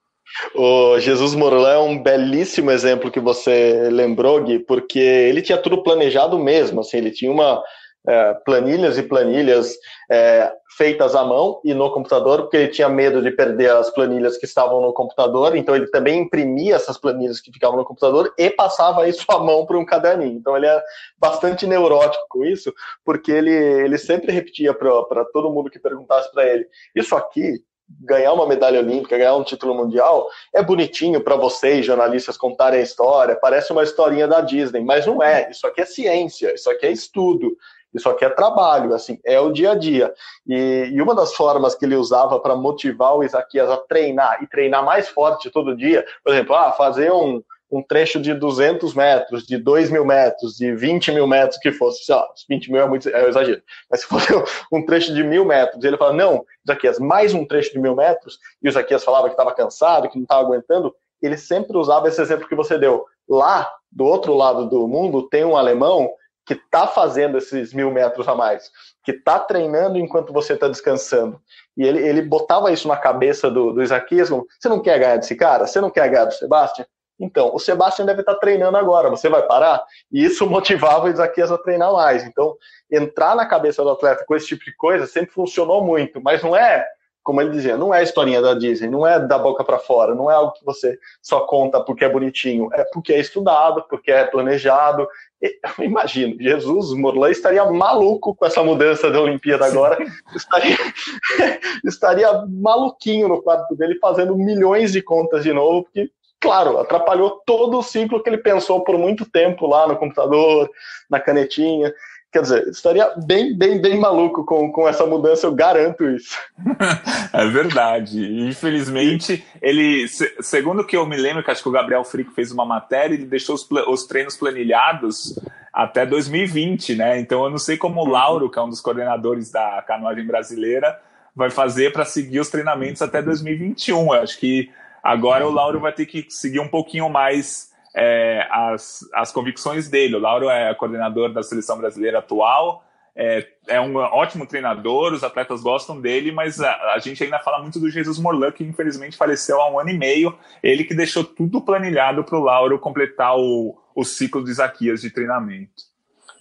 O Jesus Morlan é um belíssimo exemplo que você lembrou, Gui, porque ele tinha tudo planejado mesmo, assim, ele tinha uma é, planilhas e planilhas é, feitas à mão e no computador, porque ele tinha medo de perder as planilhas que estavam no computador, então ele também imprimia essas planilhas que ficavam no computador e passava isso à mão para um caderninho. Então ele é bastante neurótico com isso, porque ele, ele sempre repetia para todo mundo que perguntasse para ele: Isso aqui ganhar uma medalha olímpica, ganhar um título mundial, é bonitinho para vocês, jornalistas, contarem a história, parece uma historinha da Disney, mas não é. Isso aqui é ciência, isso aqui é estudo, isso aqui é trabalho, assim, é o dia a dia. E, e uma das formas que ele usava para motivar o Isaquias a treinar e treinar mais forte todo dia, por exemplo, ah, fazer um, um trecho de 200 metros, de 2 mil metros, de 20 mil metros que fosse, sei lá, 20 mil é muito é um exagero, mas se fosse um trecho de mil metros, ele fala, não, Isaquias, mais um trecho de mil metros, e o Isaquias falava que estava cansado, que não estava aguentando, ele sempre usava esse exemplo que você deu. Lá, do outro lado do mundo, tem um alemão que está fazendo esses mil metros a mais, que está treinando enquanto você está descansando. E ele, ele botava isso na cabeça do, do Isaquias, como, você não quer ganhar desse cara? Você não quer ganhar do Sebastião? Então, o Sebastião deve estar tá treinando agora, você vai parar? E isso motivava o Isaquias a treinar mais. Então, entrar na cabeça do atleta com esse tipo de coisa sempre funcionou muito, mas não é como ele dizia, não é a historinha da Disney, não é da boca para fora, não é algo que você só conta porque é bonitinho, é porque é estudado, porque é planejado, Imagino, Jesus Morlan estaria maluco com essa mudança da Olimpíada agora, estaria, estaria maluquinho no quarto dele fazendo milhões de contas de novo, porque claro, atrapalhou todo o ciclo que ele pensou por muito tempo lá no computador, na canetinha. Quer dizer, estaria bem, bem, bem maluco com, com essa mudança, eu garanto isso. é verdade. Infelizmente, ele, segundo o que eu me lembro, que acho que o Gabriel Frico fez uma matéria, ele deixou os, os treinos planilhados até 2020, né? Então eu não sei como o Lauro, que é um dos coordenadores da canoagem brasileira, vai fazer para seguir os treinamentos até 2021. Eu acho que agora o Lauro vai ter que seguir um pouquinho mais é, as, as convicções dele. O Lauro é coordenador da seleção brasileira atual, é, é, um ótimo treinador, os atletas gostam dele, mas a, a, gente ainda fala muito do Jesus Morlan, que infelizmente faleceu há um ano e meio. Ele que deixou tudo planilhado para o Lauro completar o, o ciclo de Isaquias de treinamento.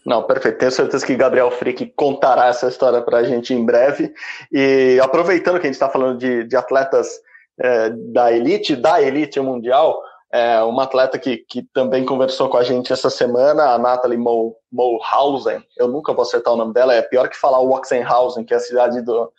Não, perfeito. Tenho certeza que Gabriel Frick contará essa história para a gente em breve. E aproveitando que a gente está falando de, de atletas é, da elite, da elite mundial, é, uma atleta que, que também conversou com a gente essa semana, a Natalie Mohausen, eu nunca vou acertar o nome dela, é pior que falar Waxenhausen, que é a cidade do,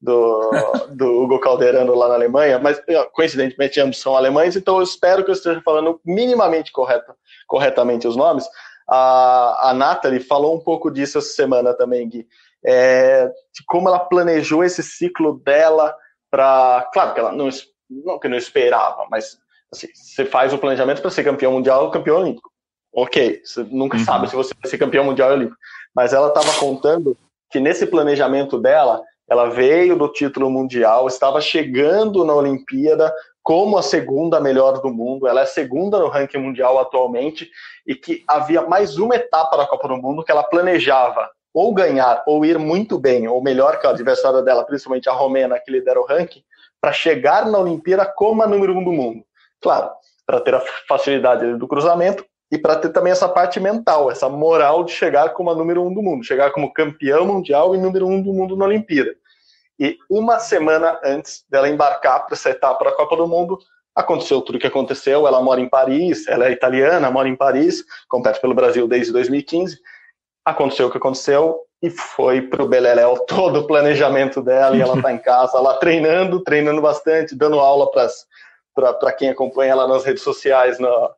do, do Hugo Calderano lá na Alemanha, mas coincidentemente ambos são alemães, então eu espero que eu esteja falando minimamente correto, corretamente os nomes. A, a Nathalie falou um pouco disso essa semana também, Gui, é, de como ela planejou esse ciclo dela para. Claro que ela não, não que não esperava, mas Assim, você faz o planejamento para ser campeão mundial ou campeão olímpico. Ok, você nunca uhum. sabe se você vai ser campeão mundial ou olímpico. Mas ela estava contando que nesse planejamento dela, ela veio do título mundial, estava chegando na Olimpíada como a segunda melhor do mundo, ela é segunda no ranking mundial atualmente, e que havia mais uma etapa da Copa do Mundo que ela planejava ou ganhar ou ir muito bem, ou melhor que a adversária dela, principalmente a romena, que lidera o ranking, para chegar na Olimpíada como a número um do mundo. Claro, para ter a facilidade do cruzamento e para ter também essa parte mental, essa moral de chegar como a número um do mundo, chegar como campeão mundial e número um do mundo na Olimpíada. E uma semana antes dela embarcar para essa etapa da Copa do Mundo, aconteceu tudo o que aconteceu. Ela mora em Paris, ela é italiana, mora em Paris, compete pelo Brasil desde 2015. Aconteceu o que aconteceu e foi para o Beleléu todo o planejamento dela. E ela está em casa, lá treinando, treinando bastante, dando aula para quem acompanha ela nas redes sociais, no,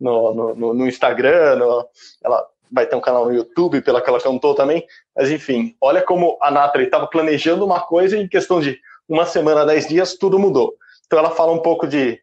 no, no, no Instagram, no, ela vai ter um canal no YouTube, pela que ela cantou também. Mas enfim, olha como a Nathalie estava planejando uma coisa e em questão de uma semana, dez dias, tudo mudou. Então ela fala um pouco de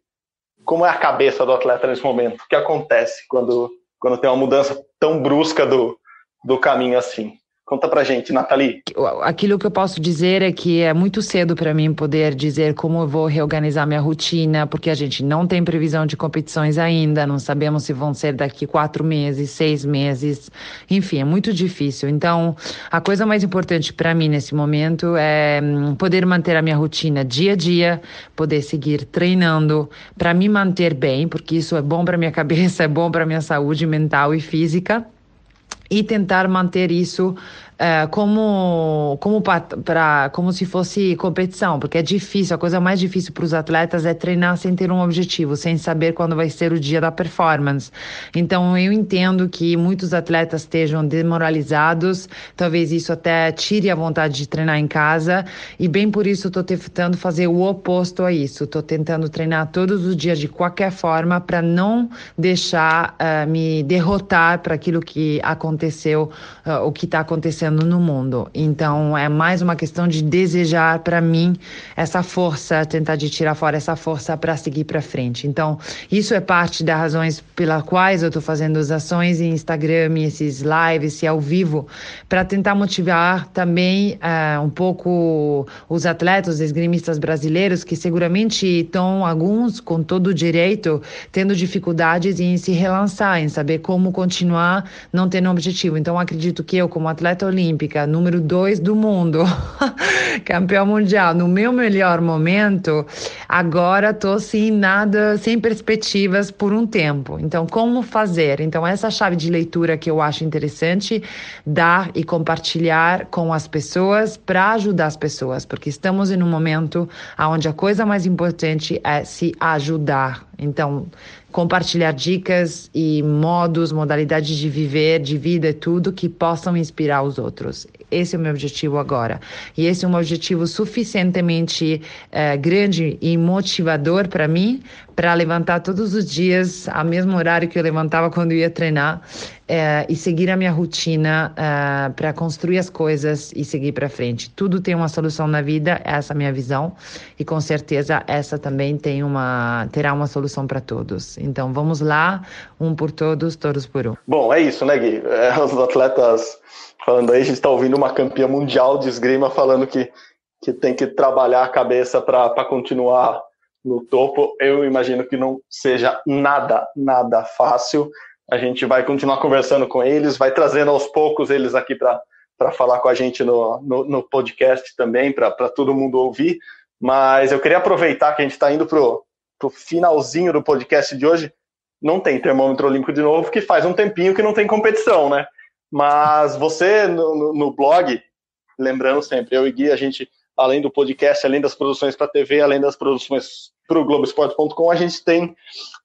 como é a cabeça do atleta nesse momento, o que acontece quando, quando tem uma mudança tão brusca do, do caminho assim. Conta pra gente, Nathalie. Aquilo que eu posso dizer é que é muito cedo para mim poder dizer como eu vou reorganizar minha rotina, porque a gente não tem previsão de competições ainda, não sabemos se vão ser daqui quatro meses, seis meses, enfim, é muito difícil. Então, a coisa mais importante para mim nesse momento é hum, poder manter a minha rotina dia a dia, poder seguir treinando para me manter bem, porque isso é bom para minha cabeça, é bom para minha saúde mental e física e tentar manter isso uh, como como para como se fosse competição, porque é difícil. A coisa mais difícil para os atletas é treinar sem ter um objetivo, sem saber quando vai ser o dia da performance. Então eu entendo que muitos atletas estejam demoralizados, talvez isso até tire a vontade de treinar em casa e bem por isso estou tentando fazer o oposto a isso. Estou tentando treinar todos os dias de qualquer forma para não deixar uh, me derrotar para aquilo que aconteceu, uh, o que está acontecendo acontecendo no mundo. Então é mais uma questão de desejar para mim essa força, tentar de tirar fora essa força para seguir para frente. Então isso é parte das razões pelas quais eu estou fazendo as ações em Instagram, esses lives, e ao vivo, para tentar motivar também uh, um pouco os atletas, os esgrimistas brasileiros que seguramente estão alguns com todo o direito tendo dificuldades em se relançar, em saber como continuar não tendo um objetivo. Então acredito que eu como atleta olímpica, número dois do mundo, campeão mundial, no meu melhor momento, agora tô sem nada, sem perspectivas por um tempo. Então, como fazer? Então, essa chave de leitura que eu acho interessante dar e compartilhar com as pessoas para ajudar as pessoas, porque estamos em um momento onde a coisa mais importante é se ajudar. Então, compartilhar dicas e modos, modalidades de viver, de vida, tudo que possam inspirar os outros. Esse é o meu objetivo agora. E esse é um objetivo suficientemente uh, grande e motivador para mim para levantar todos os dias ao mesmo horário que eu levantava quando ia treinar uh, e seguir a minha rotina uh, para construir as coisas e seguir para frente. Tudo tem uma solução na vida, essa é a minha visão e com certeza essa também tem uma terá uma solução para todos. Então vamos lá, um por todos, todos por um. Bom, é isso, né, Gui? É, os atletas falando aí, a gente está ouvindo uma campeã mundial de esgrima falando que, que tem que trabalhar a cabeça para continuar no topo. Eu imagino que não seja nada, nada fácil. A gente vai continuar conversando com eles, vai trazendo aos poucos eles aqui para falar com a gente no, no, no podcast também, para todo mundo ouvir. Mas eu queria aproveitar que a gente está indo para o finalzinho do podcast de hoje. Não tem termômetro olímpico de novo, que faz um tempinho que não tem competição, né? Mas você no, no, blog, lembrando sempre, eu e Gui, a gente, além do podcast, além das produções para TV, além das produções para o Globoesporte.com, a gente tem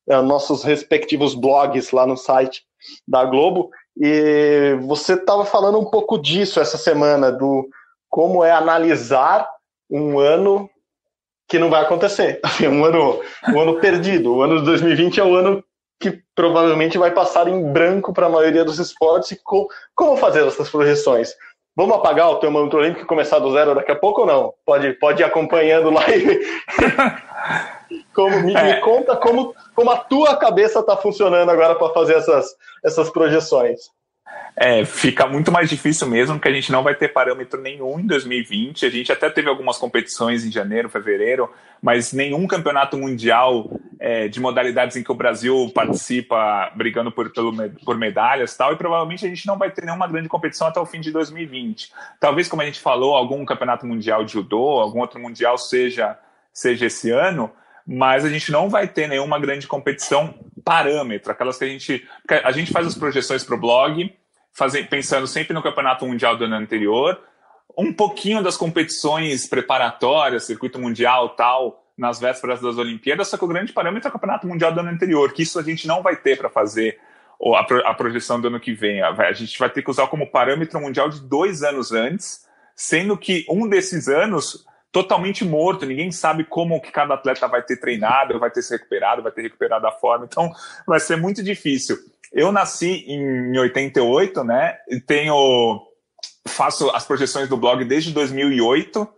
é, nossos respectivos blogs lá no site da Globo. E você estava falando um pouco disso essa semana, do como é analisar um ano que não vai acontecer. Assim, um ano, um ano perdido. O ano de 2020 é o ano que provavelmente vai passar em branco para a maioria dos esportes. E com, como fazer essas projeções? Vamos apagar o termômetro olímpico e começar do zero daqui a pouco ou não? Pode, pode ir acompanhando lá e. como, me, é. me, conta como, como a tua cabeça está funcionando agora para fazer essas, essas projeções. É, fica muito mais difícil mesmo, porque a gente não vai ter parâmetro nenhum em 2020. A gente até teve algumas competições em janeiro, fevereiro, mas nenhum campeonato mundial é, de modalidades em que o Brasil participa brigando por, pelo, por medalhas tal, e provavelmente a gente não vai ter nenhuma grande competição até o fim de 2020. Talvez, como a gente falou, algum campeonato mundial de judô, algum outro mundial seja, seja esse ano, mas a gente não vai ter nenhuma grande competição parâmetro, aquelas que a gente. A gente faz as projeções para o blog, fazer, pensando sempre no campeonato mundial do ano anterior, um pouquinho das competições preparatórias, circuito mundial tal, nas vésperas das Olimpíadas, só que o grande parâmetro é o campeonato mundial do ano anterior, que isso a gente não vai ter para fazer a projeção do ano que vem. A gente vai ter que usar como parâmetro mundial de dois anos antes, sendo que um desses anos totalmente morto, ninguém sabe como que cada atleta vai ter treinado, vai ter se recuperado, vai ter recuperado a forma, então vai ser muito difícil. Eu nasci em 88, né? Tenho faço as projeções do blog desde 2008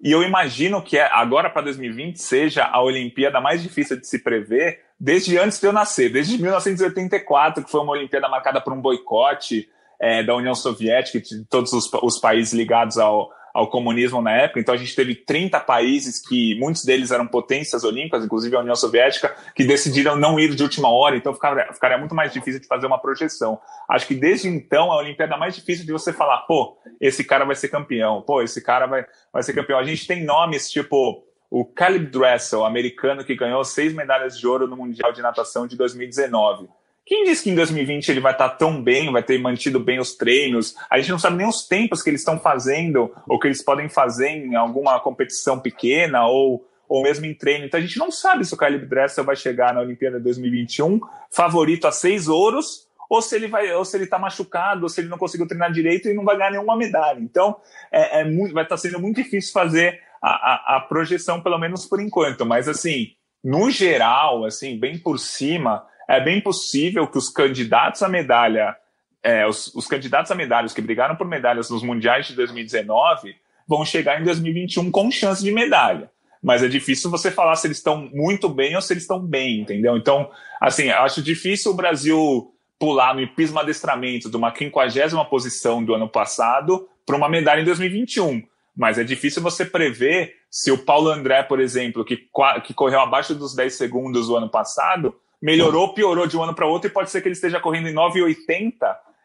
e eu imagino que é, agora para 2020 seja a Olimpíada mais difícil de se prever desde antes de eu nascer, desde 1984, que foi uma Olimpíada marcada por um boicote é, da União Soviética e de todos os, os países ligados ao, ao comunismo na época. Então a gente teve 30 países que muitos deles eram potências olímpicas, inclusive a União Soviética, que decidiram não ir de última hora. Então ficaria, ficaria muito mais difícil de fazer uma projeção. Acho que desde então a Olimpíada mais difícil de você falar, pô, esse cara vai ser campeão, pô, esse cara vai, vai ser campeão. A gente tem nomes tipo o Caleb Dressel, americano que ganhou seis medalhas de ouro no Mundial de Natação de 2019 quem diz que em 2020 ele vai estar tão bem, vai ter mantido bem os treinos? A gente não sabe nem os tempos que eles estão fazendo ou que eles podem fazer em alguma competição pequena ou, ou mesmo em treino. Então a gente não sabe se o Caleb Dressel vai chegar na Olimpíada 2021 favorito a seis ouros ou se ele vai, ou se ele está machucado, ou se ele não conseguiu treinar direito e não vai ganhar nenhuma medalha. Então é, é muito, vai estar tá sendo muito difícil fazer a, a, a projeção, pelo menos por enquanto. Mas assim, no geral, assim, bem por cima é bem possível que os candidatos à medalha, é, os, os, candidatos a medalhas que brigaram por medalhas nos mundiais de 2019 vão chegar em 2021 com chance de medalha. Mas é difícil você falar se eles estão muito bem ou se eles estão bem, entendeu? Então, assim, acho difícil o Brasil pular no hipismo adestramento de uma 50 posição do ano passado para uma medalha em 2021. Mas é difícil você prever se o Paulo André, por exemplo, que, que correu abaixo dos 10 segundos o ano passado, melhorou, piorou de um ano para outro e pode ser que ele esteja correndo em 9,80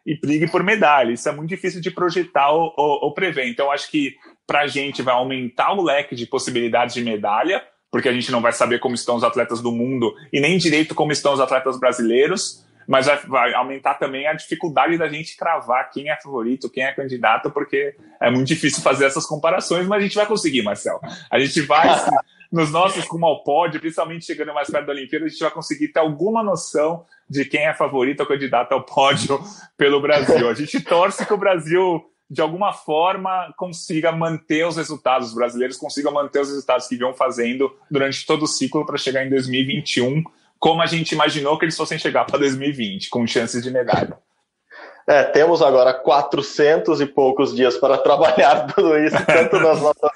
e brigue por medalha. Isso é muito difícil de projetar ou, ou, ou prever. Então, acho que para a gente vai aumentar o leque de possibilidades de medalha, porque a gente não vai saber como estão os atletas do mundo e nem direito como estão os atletas brasileiros, mas vai, vai aumentar também a dificuldade da gente cravar quem é favorito, quem é candidato, porque é muito difícil fazer essas comparações, mas a gente vai conseguir, Marcel. A gente vai nos nossos como ao pódio, principalmente chegando mais perto da Olimpíada, a gente vai conseguir ter alguma noção de quem é favorito ou candidato ao pódio pelo Brasil. A gente torce que o Brasil de alguma forma, consiga manter os resultados, os brasileiros consigam manter os resultados que vinham fazendo durante todo o ciclo para chegar em 2021, como a gente imaginou que eles fossem chegar para 2020, com chances de medalha. É, temos agora 400 e poucos dias para trabalhar tudo isso, tanto nas nossas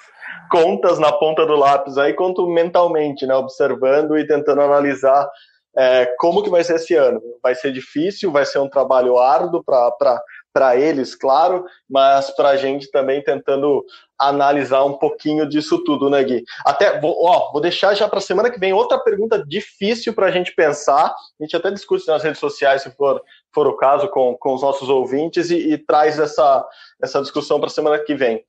contas na ponta do lápis aí, quanto mentalmente, né, observando e tentando analisar é, como que vai ser esse ano. Vai ser difícil, vai ser um trabalho árduo para eles, claro, mas para a gente também tentando analisar um pouquinho disso tudo, né, Gui? Até, ó, vou deixar já para semana que vem outra pergunta difícil para a gente pensar. A gente até discute nas redes sociais, se for, for o caso, com, com os nossos ouvintes e, e traz essa, essa discussão para semana que vem.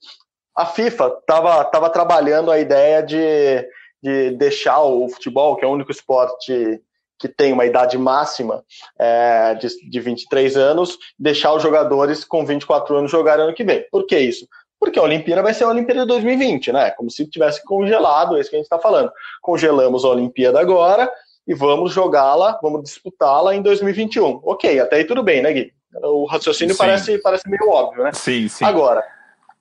A FIFA estava tava trabalhando a ideia de, de deixar o futebol, que é o único esporte que tem uma idade máxima é, de, de 23 anos, deixar os jogadores com 24 anos jogar ano que vem. Por que isso? Porque a Olimpíada vai ser a Olimpíada de 2020, né? Como se tivesse congelado, é isso que a gente está falando. Congelamos a Olimpíada agora e vamos jogá-la, vamos disputá-la em 2021. Ok, até aí tudo bem, né, Gui? O raciocínio parece, parece meio óbvio, né? Sim, sim. Agora,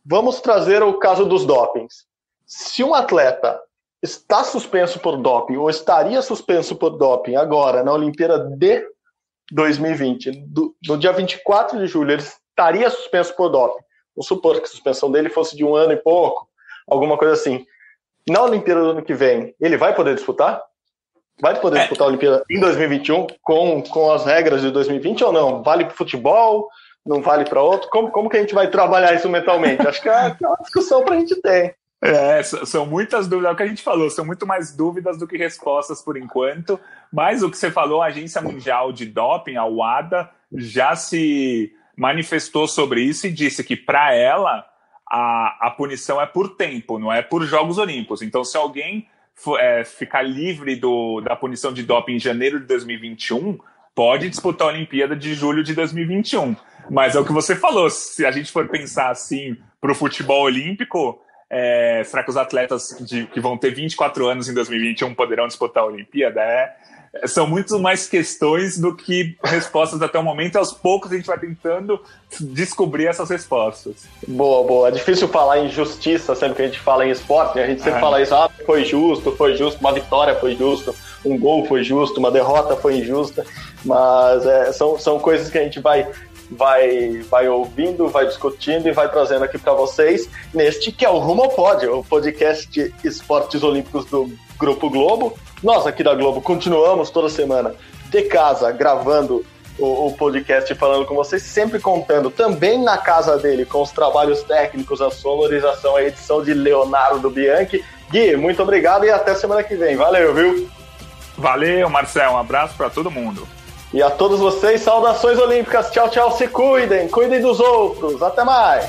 vamos trazer o caso dos dopings. Se um atleta está suspenso por doping ou estaria suspenso por doping agora na Olimpíada de 2020, do, no dia 24 de julho, ele estaria suspenso por doping. Vamos supor que a suspensão dele fosse de um ano e pouco, alguma coisa assim. Na Olimpíada do ano que vem, ele vai poder disputar? Vai poder é. disputar a Olimpíada em 2021 com, com as regras de 2020 ou não? Vale para futebol? Não vale para outro? Como, como que a gente vai trabalhar isso mentalmente? Acho que é, é uma discussão para a gente ter. É, são muitas dúvidas, é o que a gente falou, são muito mais dúvidas do que respostas por enquanto. Mas o que você falou, a Agência Mundial de Doping, a UADA, já se manifestou sobre isso e disse que para ela a, a punição é por tempo, não é por Jogos Olímpicos. Então, se alguém for, é, ficar livre do, da punição de doping em janeiro de 2021, pode disputar a Olimpíada de julho de 2021. Mas é o que você falou, se a gente for pensar assim para o futebol olímpico, é, será que os atletas de, que vão ter 24 anos em 2021 poderão disputar a Olimpíada? É, são muito mais questões do que respostas até o momento. E aos poucos a gente vai tentando descobrir essas respostas. Boa, boa. É difícil falar em justiça sempre que a gente fala em esporte. A gente sempre é. fala isso, ah, foi justo, foi justo, uma vitória foi justo, um gol foi justo, uma derrota foi injusta. Mas é, são, são coisas que a gente vai vai, vai ouvindo, vai discutindo e vai trazendo aqui para vocês neste que é o Rumo Pod, o podcast de esportes olímpicos do Grupo Globo. Nós aqui da Globo continuamos toda semana de casa gravando o, o, podcast falando com vocês, sempre contando também na casa dele com os trabalhos técnicos, a sonorização, a edição de Leonardo Bianchi. Gui, muito obrigado e até semana que vem. Valeu, viu? Valeu, Marcel. Um abraço para todo mundo. E a todos vocês, saudações olímpicas. Tchau, tchau. Se cuidem, cuidem dos outros. Até mais.